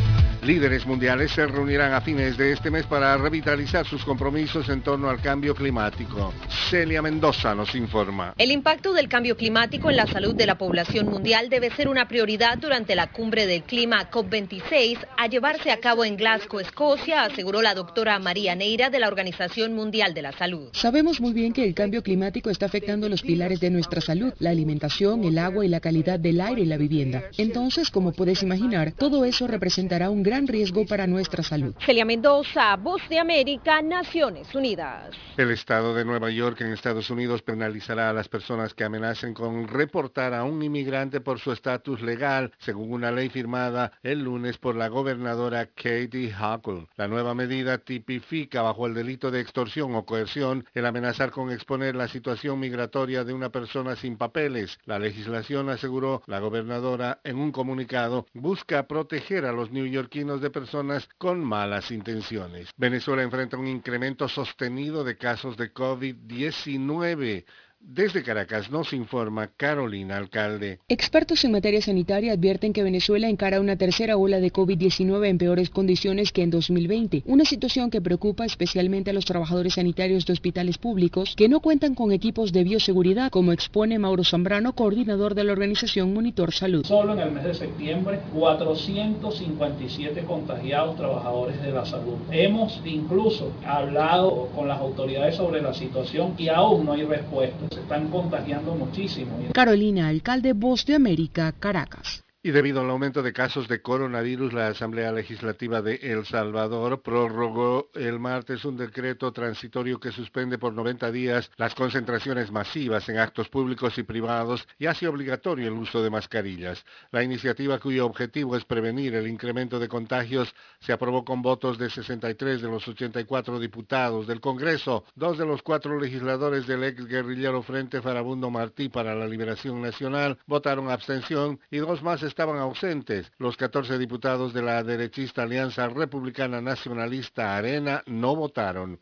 Líderes mundiales se reunirán a fines de este mes para revitalizar sus compromisos en torno al cambio climático. Celia Mendoza nos informa. El impacto del cambio climático en la salud de la población mundial debe ser una prioridad durante la cumbre del clima COP26 a llevarse a cabo en Glasgow, Escocia, aseguró la doctora María Neira de la Organización Mundial de la Salud. Sabemos muy bien que el cambio climático está afectando los pilares de nuestra salud, la alimentación, el agua y la calidad del aire y la vivienda. Entonces, como puedes imaginar, todo eso representará un gran gran riesgo para nuestra salud. Celia Mendoza, Voz de América, Naciones Unidas. El estado de Nueva York en Estados Unidos penalizará a las personas que amenacen con reportar a un inmigrante por su estatus legal, según una ley firmada el lunes por la gobernadora Katie Hochul. La nueva medida tipifica bajo el delito de extorsión o coerción el amenazar con exponer la situación migratoria de una persona sin papeles. La legislación, aseguró la gobernadora en un comunicado, busca proteger a los neoyorquinos de personas con malas intenciones. Venezuela enfrenta un incremento sostenido de casos de COVID-19. Desde Caracas nos informa Carolina Alcalde. Expertos en materia sanitaria advierten que Venezuela encara una tercera ola de COVID-19 en peores condiciones que en 2020, una situación que preocupa especialmente a los trabajadores sanitarios de hospitales públicos que no cuentan con equipos de bioseguridad, como expone Mauro Zambrano, coordinador de la organización Monitor Salud. Solo en el mes de septiembre, 457 contagiados trabajadores de la salud. Hemos incluso hablado con las autoridades sobre la situación y aún no hay respuesta se están contagiando muchísimo. Carolina, alcalde Voz de América, Caracas. Y debido al aumento de casos de coronavirus, la Asamblea Legislativa de El Salvador prorrogó el martes un decreto transitorio que suspende por 90 días las concentraciones masivas en actos públicos y privados y hace obligatorio el uso de mascarillas. La iniciativa cuyo objetivo es prevenir el incremento de contagios se aprobó con votos de 63 de los 84 diputados del Congreso, dos de los cuatro legisladores del ex guerrillero Frente Farabundo Martí para la Liberación Nacional votaron abstención y dos más estaban ausentes. Los 14 diputados de la derechista Alianza Republicana Nacionalista Arena no votaron.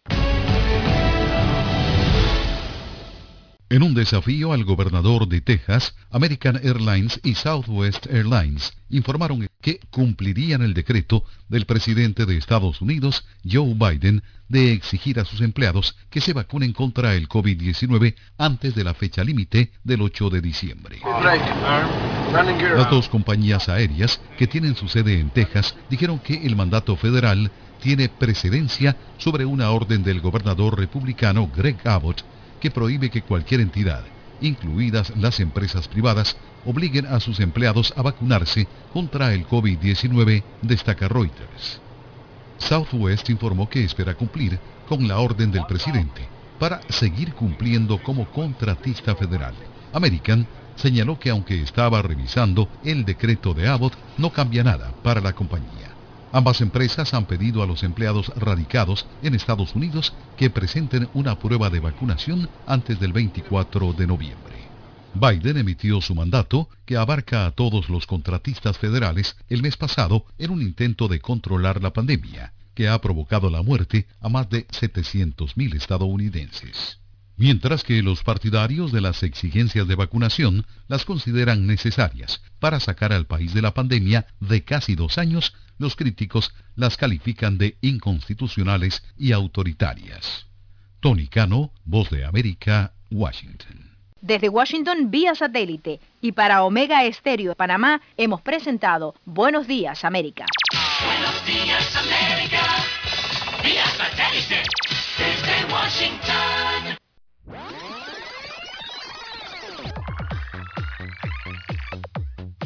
En un desafío al gobernador de Texas, American Airlines y Southwest Airlines informaron que cumplirían el decreto del presidente de Estados Unidos, Joe Biden, de exigir a sus empleados que se vacunen contra el COVID-19 antes de la fecha límite del 8 de diciembre. Las dos compañías aéreas que tienen su sede en Texas dijeron que el mandato federal tiene precedencia sobre una orden del gobernador republicano Greg Abbott que prohíbe que cualquier entidad, incluidas las empresas privadas, obliguen a sus empleados a vacunarse contra el COVID-19, destaca Reuters. Southwest informó que espera cumplir con la orden del presidente para seguir cumpliendo como contratista federal. American señaló que aunque estaba revisando el decreto de Abbott, no cambia nada para la compañía. Ambas empresas han pedido a los empleados radicados en Estados Unidos que presenten una prueba de vacunación antes del 24 de noviembre. Biden emitió su mandato, que abarca a todos los contratistas federales, el mes pasado en un intento de controlar la pandemia, que ha provocado la muerte a más de 700.000 estadounidenses. Mientras que los partidarios de las exigencias de vacunación las consideran necesarias para sacar al país de la pandemia de casi dos años, los críticos las califican de inconstitucionales y autoritarias. Tony Cano, Voz de América, Washington. Desde Washington vía satélite y para Omega Estéreo de Panamá hemos presentado Buenos Días América. Buenos días América, vía satélite desde Washington.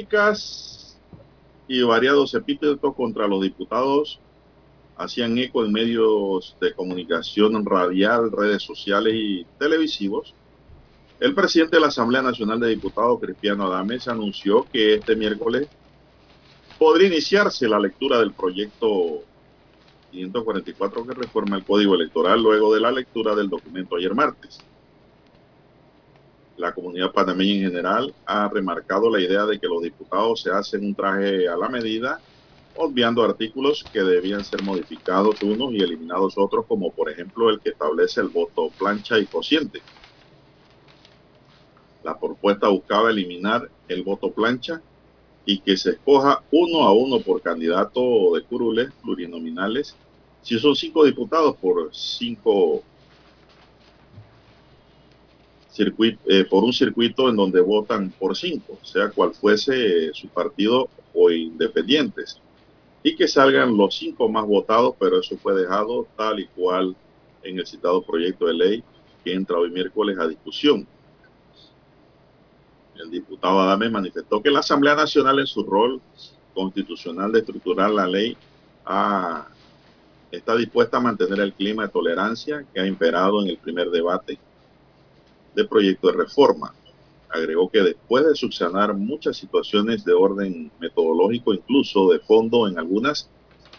Críticas y variados epítetos contra los diputados hacían eco en medios de comunicación radial, redes sociales y televisivos, el presidente de la Asamblea Nacional de Diputados, Cristiano Adames, anunció que este miércoles podría iniciarse la lectura del proyecto 544 que reforma el Código Electoral luego de la lectura del documento ayer martes. La comunidad panameña en general ha remarcado la idea de que los diputados se hacen un traje a la medida, obviando artículos que debían ser modificados unos y eliminados otros, como por ejemplo el que establece el voto plancha y cociente. La propuesta buscaba eliminar el voto plancha y que se escoja uno a uno por candidato de curules plurinominales. Si son cinco diputados por cinco circuito, eh, por un circuito en donde votan por cinco, sea cual fuese su partido o independientes, y que salgan los cinco más votados, pero eso fue dejado tal y cual en el citado proyecto de ley que entra hoy miércoles a discusión. El diputado Adame manifestó que la Asamblea Nacional en su rol constitucional de estructurar la ley ha- está dispuesta a mantener el clima de tolerancia que ha imperado en el primer debate de proyecto de reforma. Agregó que después de subsanar muchas situaciones de orden metodológico, incluso de fondo en algunas,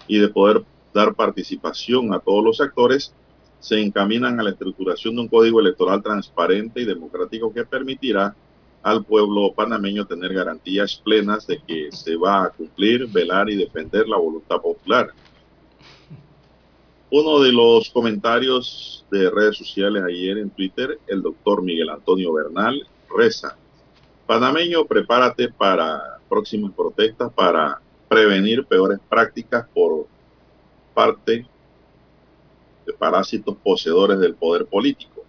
y de poder dar participación a todos los actores, se encaminan a la estructuración de un código electoral transparente y democrático que permitirá al pueblo panameño tener garantías plenas de que se va a cumplir, velar y defender la voluntad popular. Uno de los comentarios de redes sociales ayer en Twitter, el doctor Miguel Antonio Bernal reza, panameño, prepárate para próximas protestas para prevenir peores prácticas por parte de parásitos poseedores del poder político.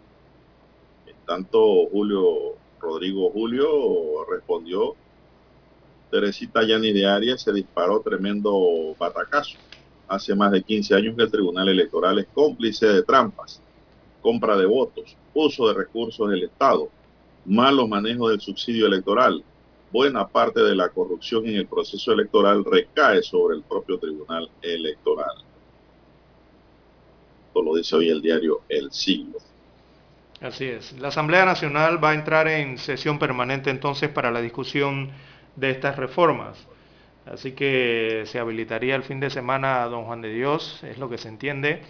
En tanto, Julio Rodrigo Julio respondió, Teresita Yani de Arias se disparó tremendo batacazo. Hace más de 15 años que el Tribunal Electoral es cómplice de trampas, compra de votos, uso de recursos del Estado, malo manejo del subsidio electoral. Buena parte de la corrupción en el proceso electoral recae sobre el propio Tribunal Electoral. Esto lo dice hoy el diario El Siglo. Así es. La Asamblea Nacional va a entrar en sesión permanente entonces para la discusión de estas reformas. Así que se habilitaría el fin de semana a don Juan de Dios, es lo que se entiende,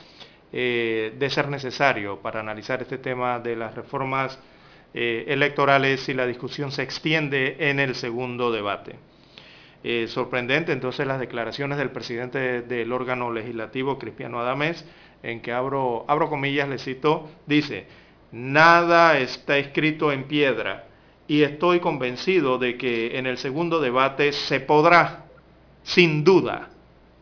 eh, de ser necesario para analizar este tema de las reformas eh, electorales si la discusión se extiende en el segundo debate. Eh, sorprendente entonces las declaraciones del presidente del órgano legislativo, Cristiano Adames, en que abro, abro comillas, le cito, dice, nada está escrito en piedra y estoy convencido de que en el segundo debate se podrá, sin duda,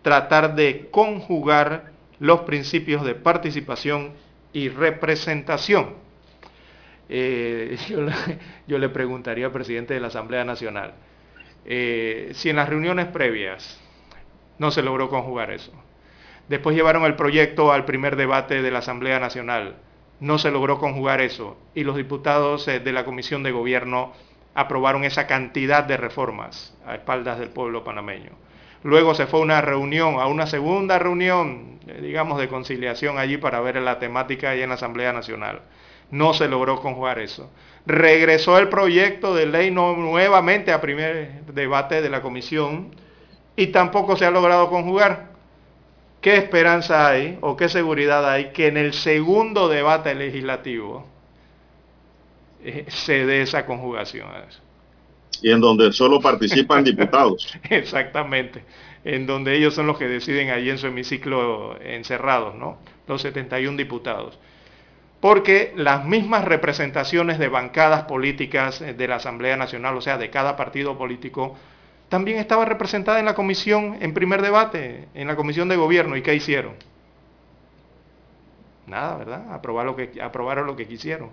tratar de conjugar los principios de participación y representación. Eh, yo, le, yo, le, preguntaría al presidente de la Asamblea Nacional, eh, si en las reuniones previas no se logró conjugar eso, después llevaron el proyecto al primer debate de la Asamblea Nacional, no se logró conjugar eso y los diputados eh, de la Comisión de Gobierno aprobaron esa cantidad de reformas a espaldas del pueblo panameño. Luego se fue a una reunión, a una segunda reunión, eh, digamos, de conciliación allí para ver la temática ahí en la Asamblea Nacional. No se logró conjugar eso. Regresó el proyecto de ley nuevamente a primer debate de la comisión y tampoco se ha logrado conjugar. ¿Qué esperanza hay o qué seguridad hay que en el segundo debate legislativo eh, se dé esa conjugación? Y en donde solo participan diputados. Exactamente, en donde ellos son los que deciden allí en su hemiciclo encerrados, ¿no? Los 71 diputados. Porque las mismas representaciones de bancadas políticas de la Asamblea Nacional, o sea, de cada partido político, también estaba representada en la comisión, en primer debate, en la comisión de gobierno. ¿Y qué hicieron? Nada, ¿verdad? Aprobar lo que, aprobaron lo que quisieron.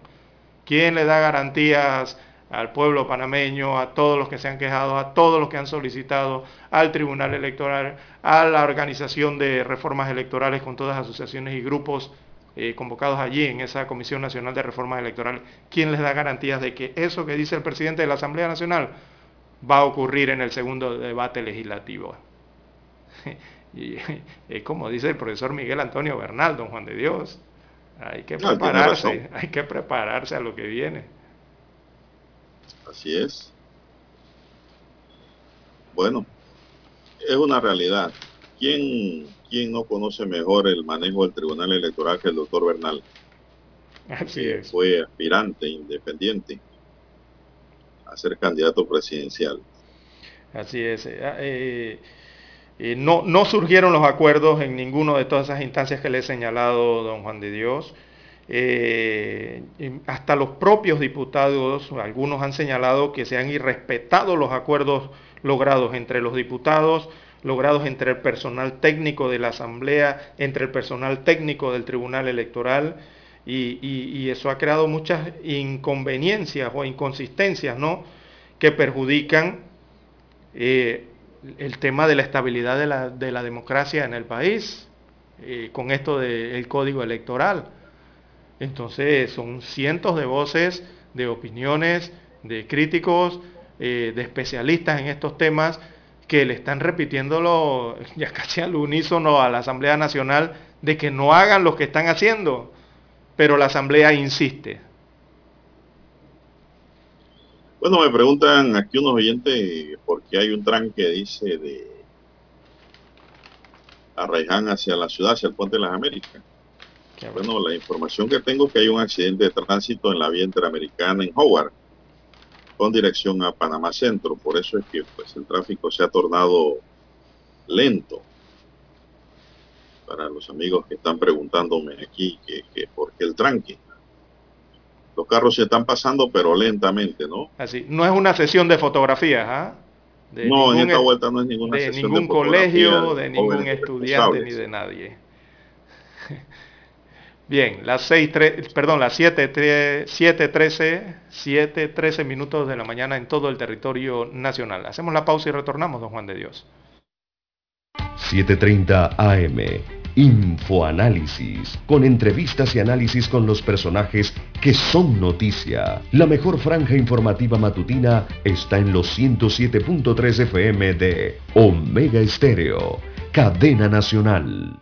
¿Quién le da garantías al pueblo panameño, a todos los que se han quejado, a todos los que han solicitado, al Tribunal Electoral, a la organización de reformas electorales con todas las asociaciones y grupos eh, convocados allí en esa Comisión Nacional de Reformas Electorales? ¿Quién les da garantías de que eso que dice el presidente de la Asamblea Nacional va a ocurrir en el segundo debate legislativo. y es como dice el profesor Miguel Antonio Bernal, don Juan de Dios, hay que prepararse, hay que prepararse a lo que viene. Así es. Bueno, es una realidad. ¿Quién, ¿Quién no conoce mejor el manejo del Tribunal Electoral que el doctor Bernal? Así es. Fue aspirante independiente a ser candidato presidencial. Así es. Eh, eh, eh, no, no surgieron los acuerdos en ninguno de todas esas instancias que le he señalado, don Juan de Dios. Hasta los propios diputados, algunos han señalado que se han irrespetado los acuerdos logrados entre los diputados, logrados entre el personal técnico de la Asamblea, entre el personal técnico del Tribunal Electoral, y, eso ha creado muchas inconveniencias o inconsistencias, ¿no? Que perjudican eh, el tema de la estabilidad de la, democracia en el país, eh, con esto del código electoral. Entonces son cientos de voces, de opiniones, de críticos, eh, de especialistas en estos temas que le están repitiéndolo ya casi al unísono a la Asamblea Nacional de que no hagan lo que están haciendo pero la Asamblea insiste. Bueno, me preguntan aquí unos oyentes por qué hay un tranque, dice, de Arraiján hacia la ciudad, hacia el Puente de las Américas. Bueno, la información que tengo es que hay un accidente de tránsito en la vía interamericana en Howard, con dirección a Panamá Centro. Por eso es que pues, el tráfico se ha tornado lento para los amigos que están preguntándome aquí que, por qué el tranque. Los carros se están pasando, pero lentamente, ¿no? Así, no es una sesión de fotografías, ¿ah? no, en esta vuelta no es ninguna de ningún colegio, de ningún estudiante ni de nadie. Bien, las seis, perdón, las 7.13 siete, 7, minutos de la mañana en todo el territorio nacional. Hacemos la pausa y retornamos, don Juan de Dios. 7.30 AM. Infoanálisis, con entrevistas y análisis con los personajes que son noticia. La mejor franja informativa matutina está en los 107.3 FM de Omega Estéreo, cadena nacional.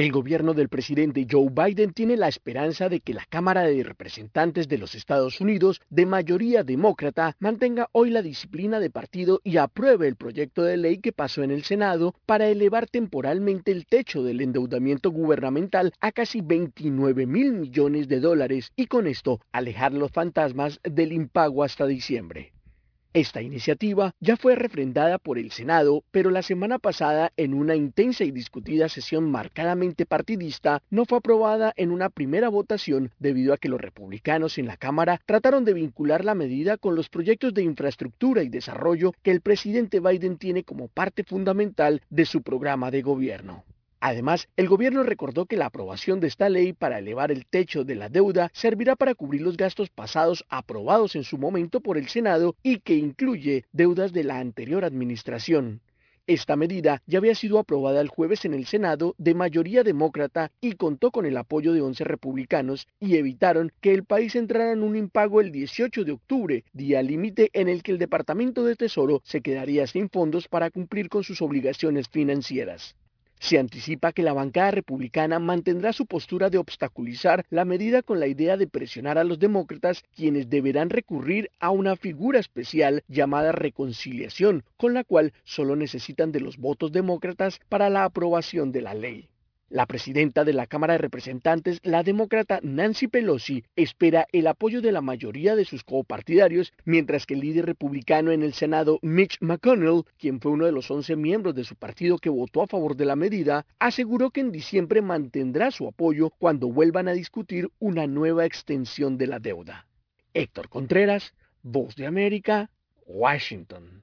El gobierno del presidente Joe Biden tiene la esperanza de que la Cámara de Representantes de los Estados Unidos, de mayoría demócrata, mantenga hoy la disciplina de partido y apruebe el proyecto de ley que pasó en el Senado para elevar temporalmente el techo del endeudamiento gubernamental a casi 29 mil millones de dólares y con esto alejar los fantasmas del impago hasta diciembre. Esta iniciativa ya fue refrendada por el Senado, pero la semana pasada, en una intensa y discutida sesión marcadamente partidista, no fue aprobada en una primera votación debido a que los republicanos en la Cámara trataron de vincular la medida con los proyectos de infraestructura y desarrollo que el presidente Biden tiene como parte fundamental de su programa de gobierno. Además, el gobierno recordó que la aprobación de esta ley para elevar el techo de la deuda servirá para cubrir los gastos pasados aprobados en su momento por el Senado y que incluye deudas de la anterior administración. Esta medida ya había sido aprobada el jueves en el Senado de mayoría demócrata y contó con el apoyo de 11 republicanos y evitaron que el país entrara en un impago el 18 de octubre, día límite en el que el Departamento de Tesoro se quedaría sin fondos para cumplir con sus obligaciones financieras. Se anticipa que la bancada republicana mantendrá su postura de obstaculizar la medida con la idea de presionar a los demócratas, quienes deberán recurrir a una figura especial llamada reconciliación, con la cual solo necesitan de los votos demócratas para la aprobación de la ley. La presidenta de la Cámara de Representantes, la demócrata Nancy Pelosi, espera el apoyo de la mayoría de sus copartidarios, mientras que el líder republicano en el Senado, Mitch McConnell, quien fue uno de los 11 miembros de su partido que votó a favor de la medida, aseguró que en diciembre mantendrá su apoyo cuando vuelvan a discutir una nueva extensión de la deuda. Héctor Contreras, Voz de América, Washington.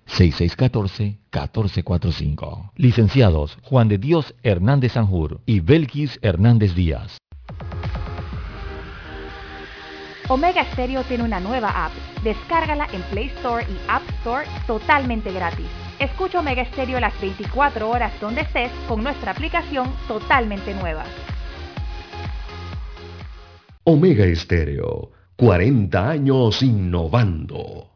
6614-1445. Licenciados Juan de Dios Hernández Sanjur y Belkis Hernández Díaz. Omega Stereo tiene una nueva app. Descárgala en Play Store y App Store totalmente gratis. Escucha Omega Stereo las 24 horas donde estés con nuestra aplicación totalmente nueva. Omega Estéreo, 40 años innovando.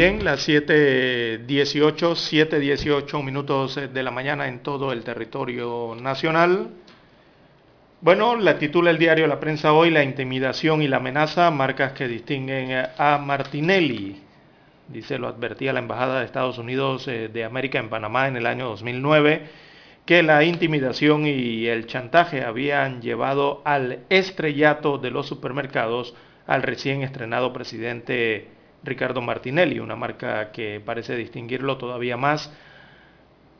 Bien, las 7.18, 7.18 minutos de la mañana en todo el territorio nacional. Bueno, la titula el diario La Prensa hoy, La intimidación y la amenaza, marcas que distinguen a Martinelli. Dice, lo advertía la Embajada de Estados Unidos eh, de América en Panamá en el año 2009, que la intimidación y el chantaje habían llevado al estrellato de los supermercados al recién estrenado presidente Ricardo Martinelli, una marca que parece distinguirlo todavía más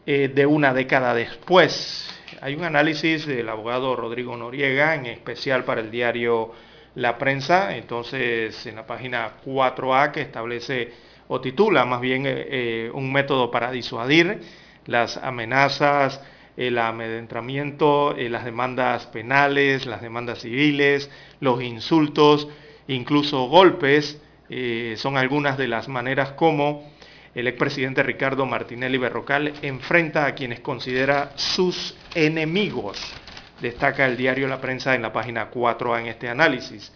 eh, de una década después. Hay un análisis del abogado Rodrigo Noriega, en especial para el diario La Prensa, entonces en la página 4A que establece o titula más bien eh, eh, un método para disuadir las amenazas, el amedrentamiento, las demandas penales, las demandas civiles, los insultos, incluso golpes, eh, son algunas de las maneras como el expresidente Ricardo Martinelli Berrocal enfrenta a quienes considera sus enemigos, destaca el diario La Prensa en la página 4A en este análisis.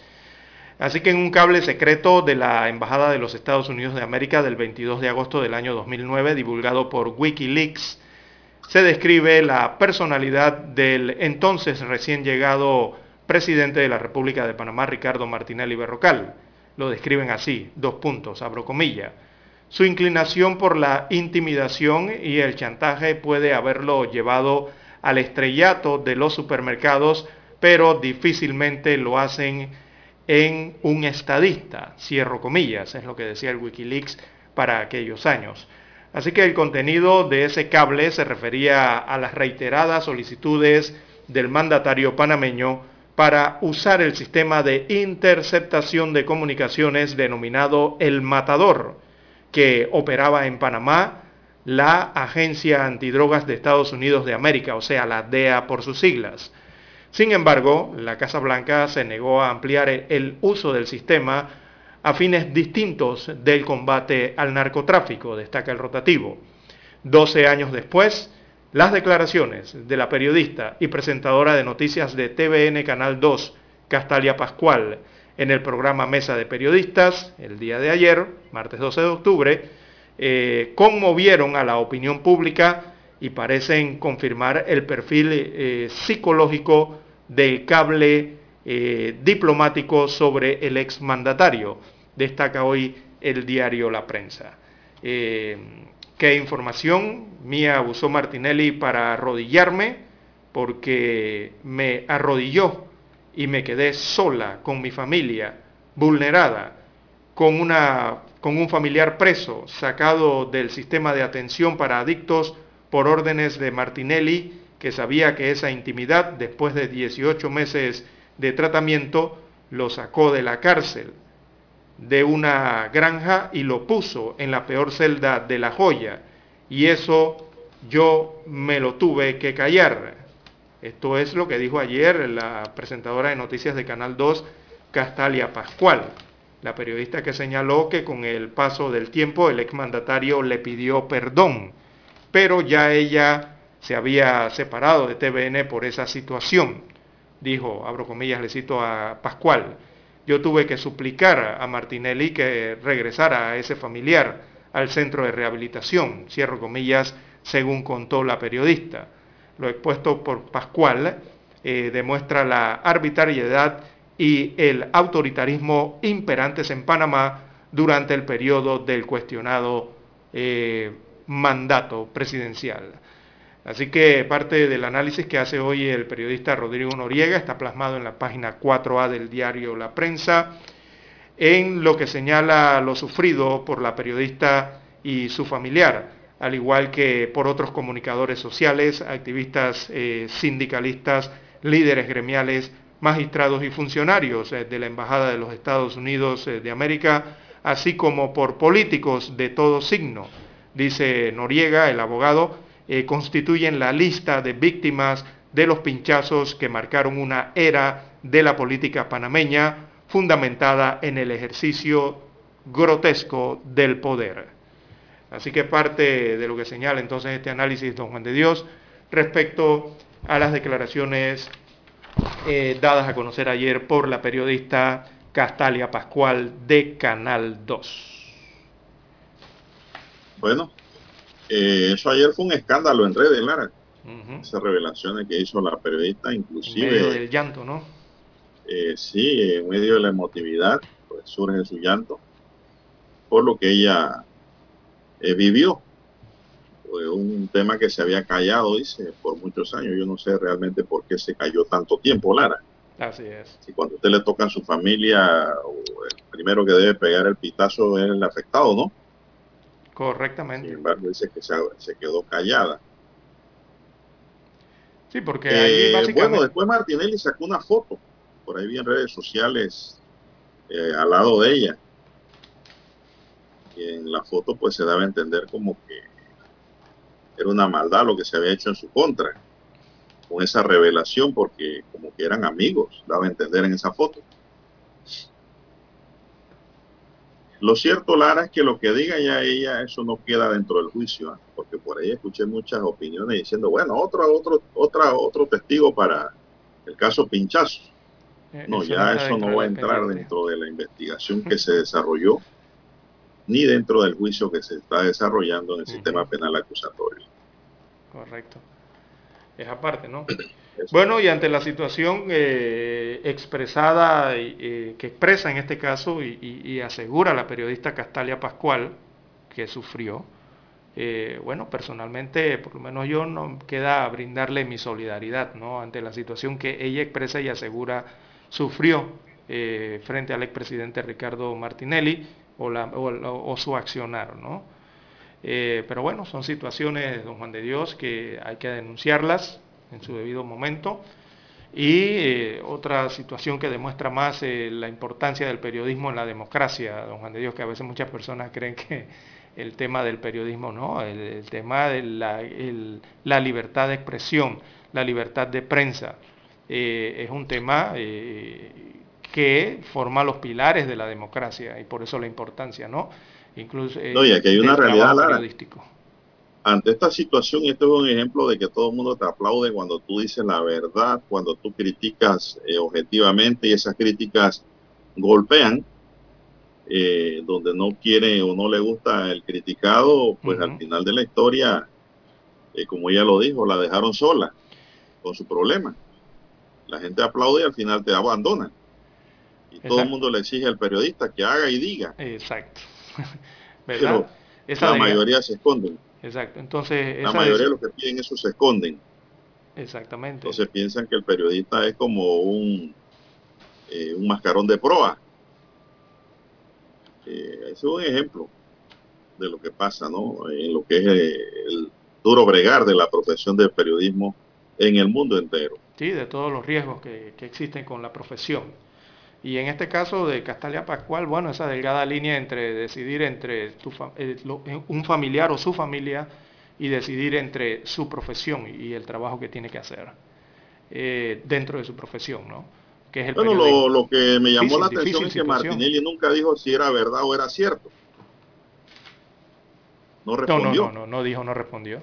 Así que en un cable secreto de la Embajada de los Estados Unidos de América del 22 de agosto del año 2009, divulgado por Wikileaks, se describe la personalidad del entonces recién llegado presidente de la República de Panamá, Ricardo Martinelli Berrocal lo describen así, dos puntos, abro comillas. Su inclinación por la intimidación y el chantaje puede haberlo llevado al estrellato de los supermercados, pero difícilmente lo hacen en un estadista, cierro comillas, es lo que decía el Wikileaks para aquellos años. Así que el contenido de ese cable se refería a las reiteradas solicitudes del mandatario panameño para usar el sistema de interceptación de comunicaciones denominado El Matador, que operaba en Panamá la Agencia Antidrogas de Estados Unidos de América, o sea, la DEA por sus siglas. Sin embargo, la Casa Blanca se negó a ampliar el uso del sistema a fines distintos del combate al narcotráfico, destaca el rotativo. Doce años después, las declaraciones de la periodista y presentadora de noticias de TVN Canal 2, Castalia Pascual, en el programa Mesa de Periodistas, el día de ayer, martes 12 de octubre, eh, conmovieron a la opinión pública y parecen confirmar el perfil eh, psicológico del cable eh, diplomático sobre el exmandatario, destaca hoy el diario La Prensa qué información mía abusó Martinelli para arrodillarme, porque me arrodilló y me quedé sola con mi familia, vulnerada, con, una, con un familiar preso, sacado del sistema de atención para adictos por órdenes de Martinelli, que sabía que esa intimidad, después de 18 meses de tratamiento, lo sacó de la cárcel de una granja y lo puso en la peor celda de la joya. Y eso yo me lo tuve que callar. Esto es lo que dijo ayer la presentadora de noticias de Canal 2, Castalia Pascual, la periodista que señaló que con el paso del tiempo el exmandatario le pidió perdón, pero ya ella se había separado de TVN por esa situación. Dijo, abro comillas, le cito a Pascual, yo tuve que suplicar a Martinelli que regresara a ese familiar al centro de rehabilitación, cierro comillas, según contó la periodista. Lo expuesto por Pascual eh, demuestra la arbitrariedad y el autoritarismo imperantes en Panamá durante el periodo del cuestionado eh, mandato presidencial. Así que parte del análisis que hace hoy el periodista Rodrigo Noriega está plasmado en la página 4A del diario La Prensa, en lo que señala lo sufrido por la periodista y su familiar, al igual que por otros comunicadores sociales, activistas eh, sindicalistas, líderes gremiales, magistrados y funcionarios eh, de la Embajada de los Estados Unidos eh, de América, así como por políticos de todo signo. Dice Noriega, el abogado, eh, constituyen la lista de víctimas de los pinchazos que marcaron una era de la política panameña fundamentada en el ejercicio grotesco del poder. Así que parte de lo que señala entonces este análisis don Juan de Dios respecto a las declaraciones eh, dadas a conocer ayer por la periodista Castalia Pascual de Canal 2. Bueno, eh, eso ayer fue un escándalo en redes, Lara. Esas revelaciones que hizo la periodista, inclusive... En medio del llanto, ¿no? Eh, sí, en medio de la emotividad, pues surge su llanto por lo que ella eh, vivió. Un tema que se había callado, dice, por muchos años. Yo no sé realmente por qué se cayó tanto tiempo, Lara. Así es. Si cuando a usted le toca a su familia, el primero que debe pegar el pitazo es el afectado, ¿no? Correctamente. Sin embargo, dice que se, quedó callada. Sí, porque Eh, ahí básicamente... Bueno, después Martinelli sacó una foto, por ahí vi en redes sociales, eh, al lado de ella. Y en la foto pues se daba a entender como que era una maldad lo que se había hecho en su contra, con esa revelación, porque como que eran amigos, daba a entender en esa foto. Lo cierto, Lara, es que lo que diga ya ella, eso no queda dentro del juicio, ¿ah? porque por ahí escuché muchas opiniones diciendo, bueno, otro, otro, otra, otro testigo para el caso Pinchazo. Eh, No, eso ya eso no va a entrar dentro de la investigación que se desarrolló, ni dentro del juicio que se está desarrollando en el sistema penal acusatorio. Correcto. Es aparte, ¿no? Bueno, y ante la situación eh, expresada, eh, que expresa en este caso y, y- asegura la periodista Castalia Pascual, que sufrió, eh, bueno, personalmente, por lo menos yo no queda brindarle mi solidaridad, ¿no? Ante la situación que ella expresa y asegura sufrió eh, frente al expresidente Ricardo Martinelli o, la- o o su accionar, ¿no? Eh, pero bueno, son situaciones, don Juan de Dios, que hay que denunciarlas en su debido momento. Y eh, otra situación que demuestra más eh, la importancia del periodismo en la democracia, don Juan de Dios, que a veces muchas personas creen que el tema del periodismo no, el, el tema de la, el- la libertad de expresión, la libertad de prensa, eh, es un tema eh, que forma los pilares de la democracia y por eso la importancia, ¿no? Incluso No, y aquí hay una realidad, Lara. periodístico. Ante esta situación, y esto es un ejemplo de que todo el mundo te aplaude cuando tú dices la verdad, cuando tú criticas eh, objetivamente y esas críticas golpean, eh, donde no quiere o no le gusta el criticado, pues al final de la historia, eh, como ella lo dijo, la dejaron sola con su problema. La gente aplaude y al final te abandona. Y todo el mundo le exige al periodista que haga y diga. Exacto. Pero la mayoría se esconden. Exacto. Entonces, La esa mayoría de los que piden eso se esconden. Exactamente. Entonces piensan que el periodista es como un, eh, un mascarón de proa. Eh, ese es un ejemplo de lo que pasa, ¿no? En lo que es eh, el duro bregar de la profesión del periodismo en el mundo entero. Sí, de todos los riesgos que, que existen con la profesión. Y en este caso de Castalia Pascual, bueno, esa delgada línea entre decidir entre tu fa- eh, lo- eh, un familiar o su familia y decidir entre su profesión y el trabajo que tiene que hacer eh, dentro de su profesión, ¿no? Que es el Bueno, lo, lo que me llamó Difícil, la atención es que situación. Martinelli nunca dijo si era verdad o era cierto. No No, no, respondió no, no, no dijo, no respondió.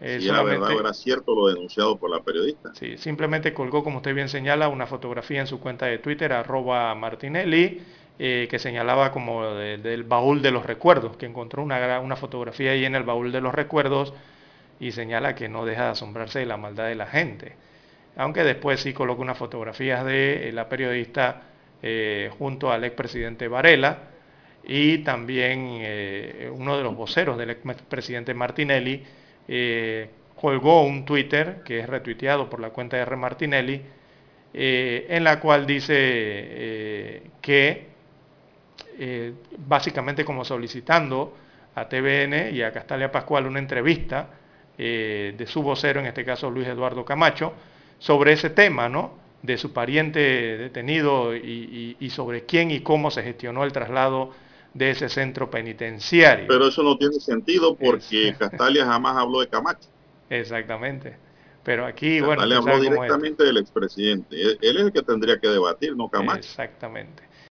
Eh, si era verdad era cierto lo denunciado por la periodista. Sí, simplemente colgó, como usted bien señala, una fotografía en su cuenta de Twitter, arroba Martinelli, eh, que señalaba como de- del baúl de los recuerdos, que encontró una, una fotografía ahí en el baúl de los recuerdos y señala que no deja de asombrarse de la maldad de la gente. aunque después sí colocó unas fotografías de la periodista junto al expresidente Varela y también uno de los voceros del expresidente Martinelli colgó un Twitter que es retuiteado por la cuenta de R. Martinelli, eh, en la cual dice eh, que eh, básicamente como solicitando a TVN y a Castalia Pascual una entrevista de su vocero, en este caso Luis Eduardo Camacho, sobre ese tema, ¿no? De su pariente detenido y, y sobre quién y cómo se gestionó el traslado de ese centro penitenciario. Pero eso no tiene sentido porque Castalia jamás habló de Camacho. Exactamente. Pero aquí, bueno. Le habló directamente del expresidente. Él es el que tendría que debatir, no Camacho. Exactamente.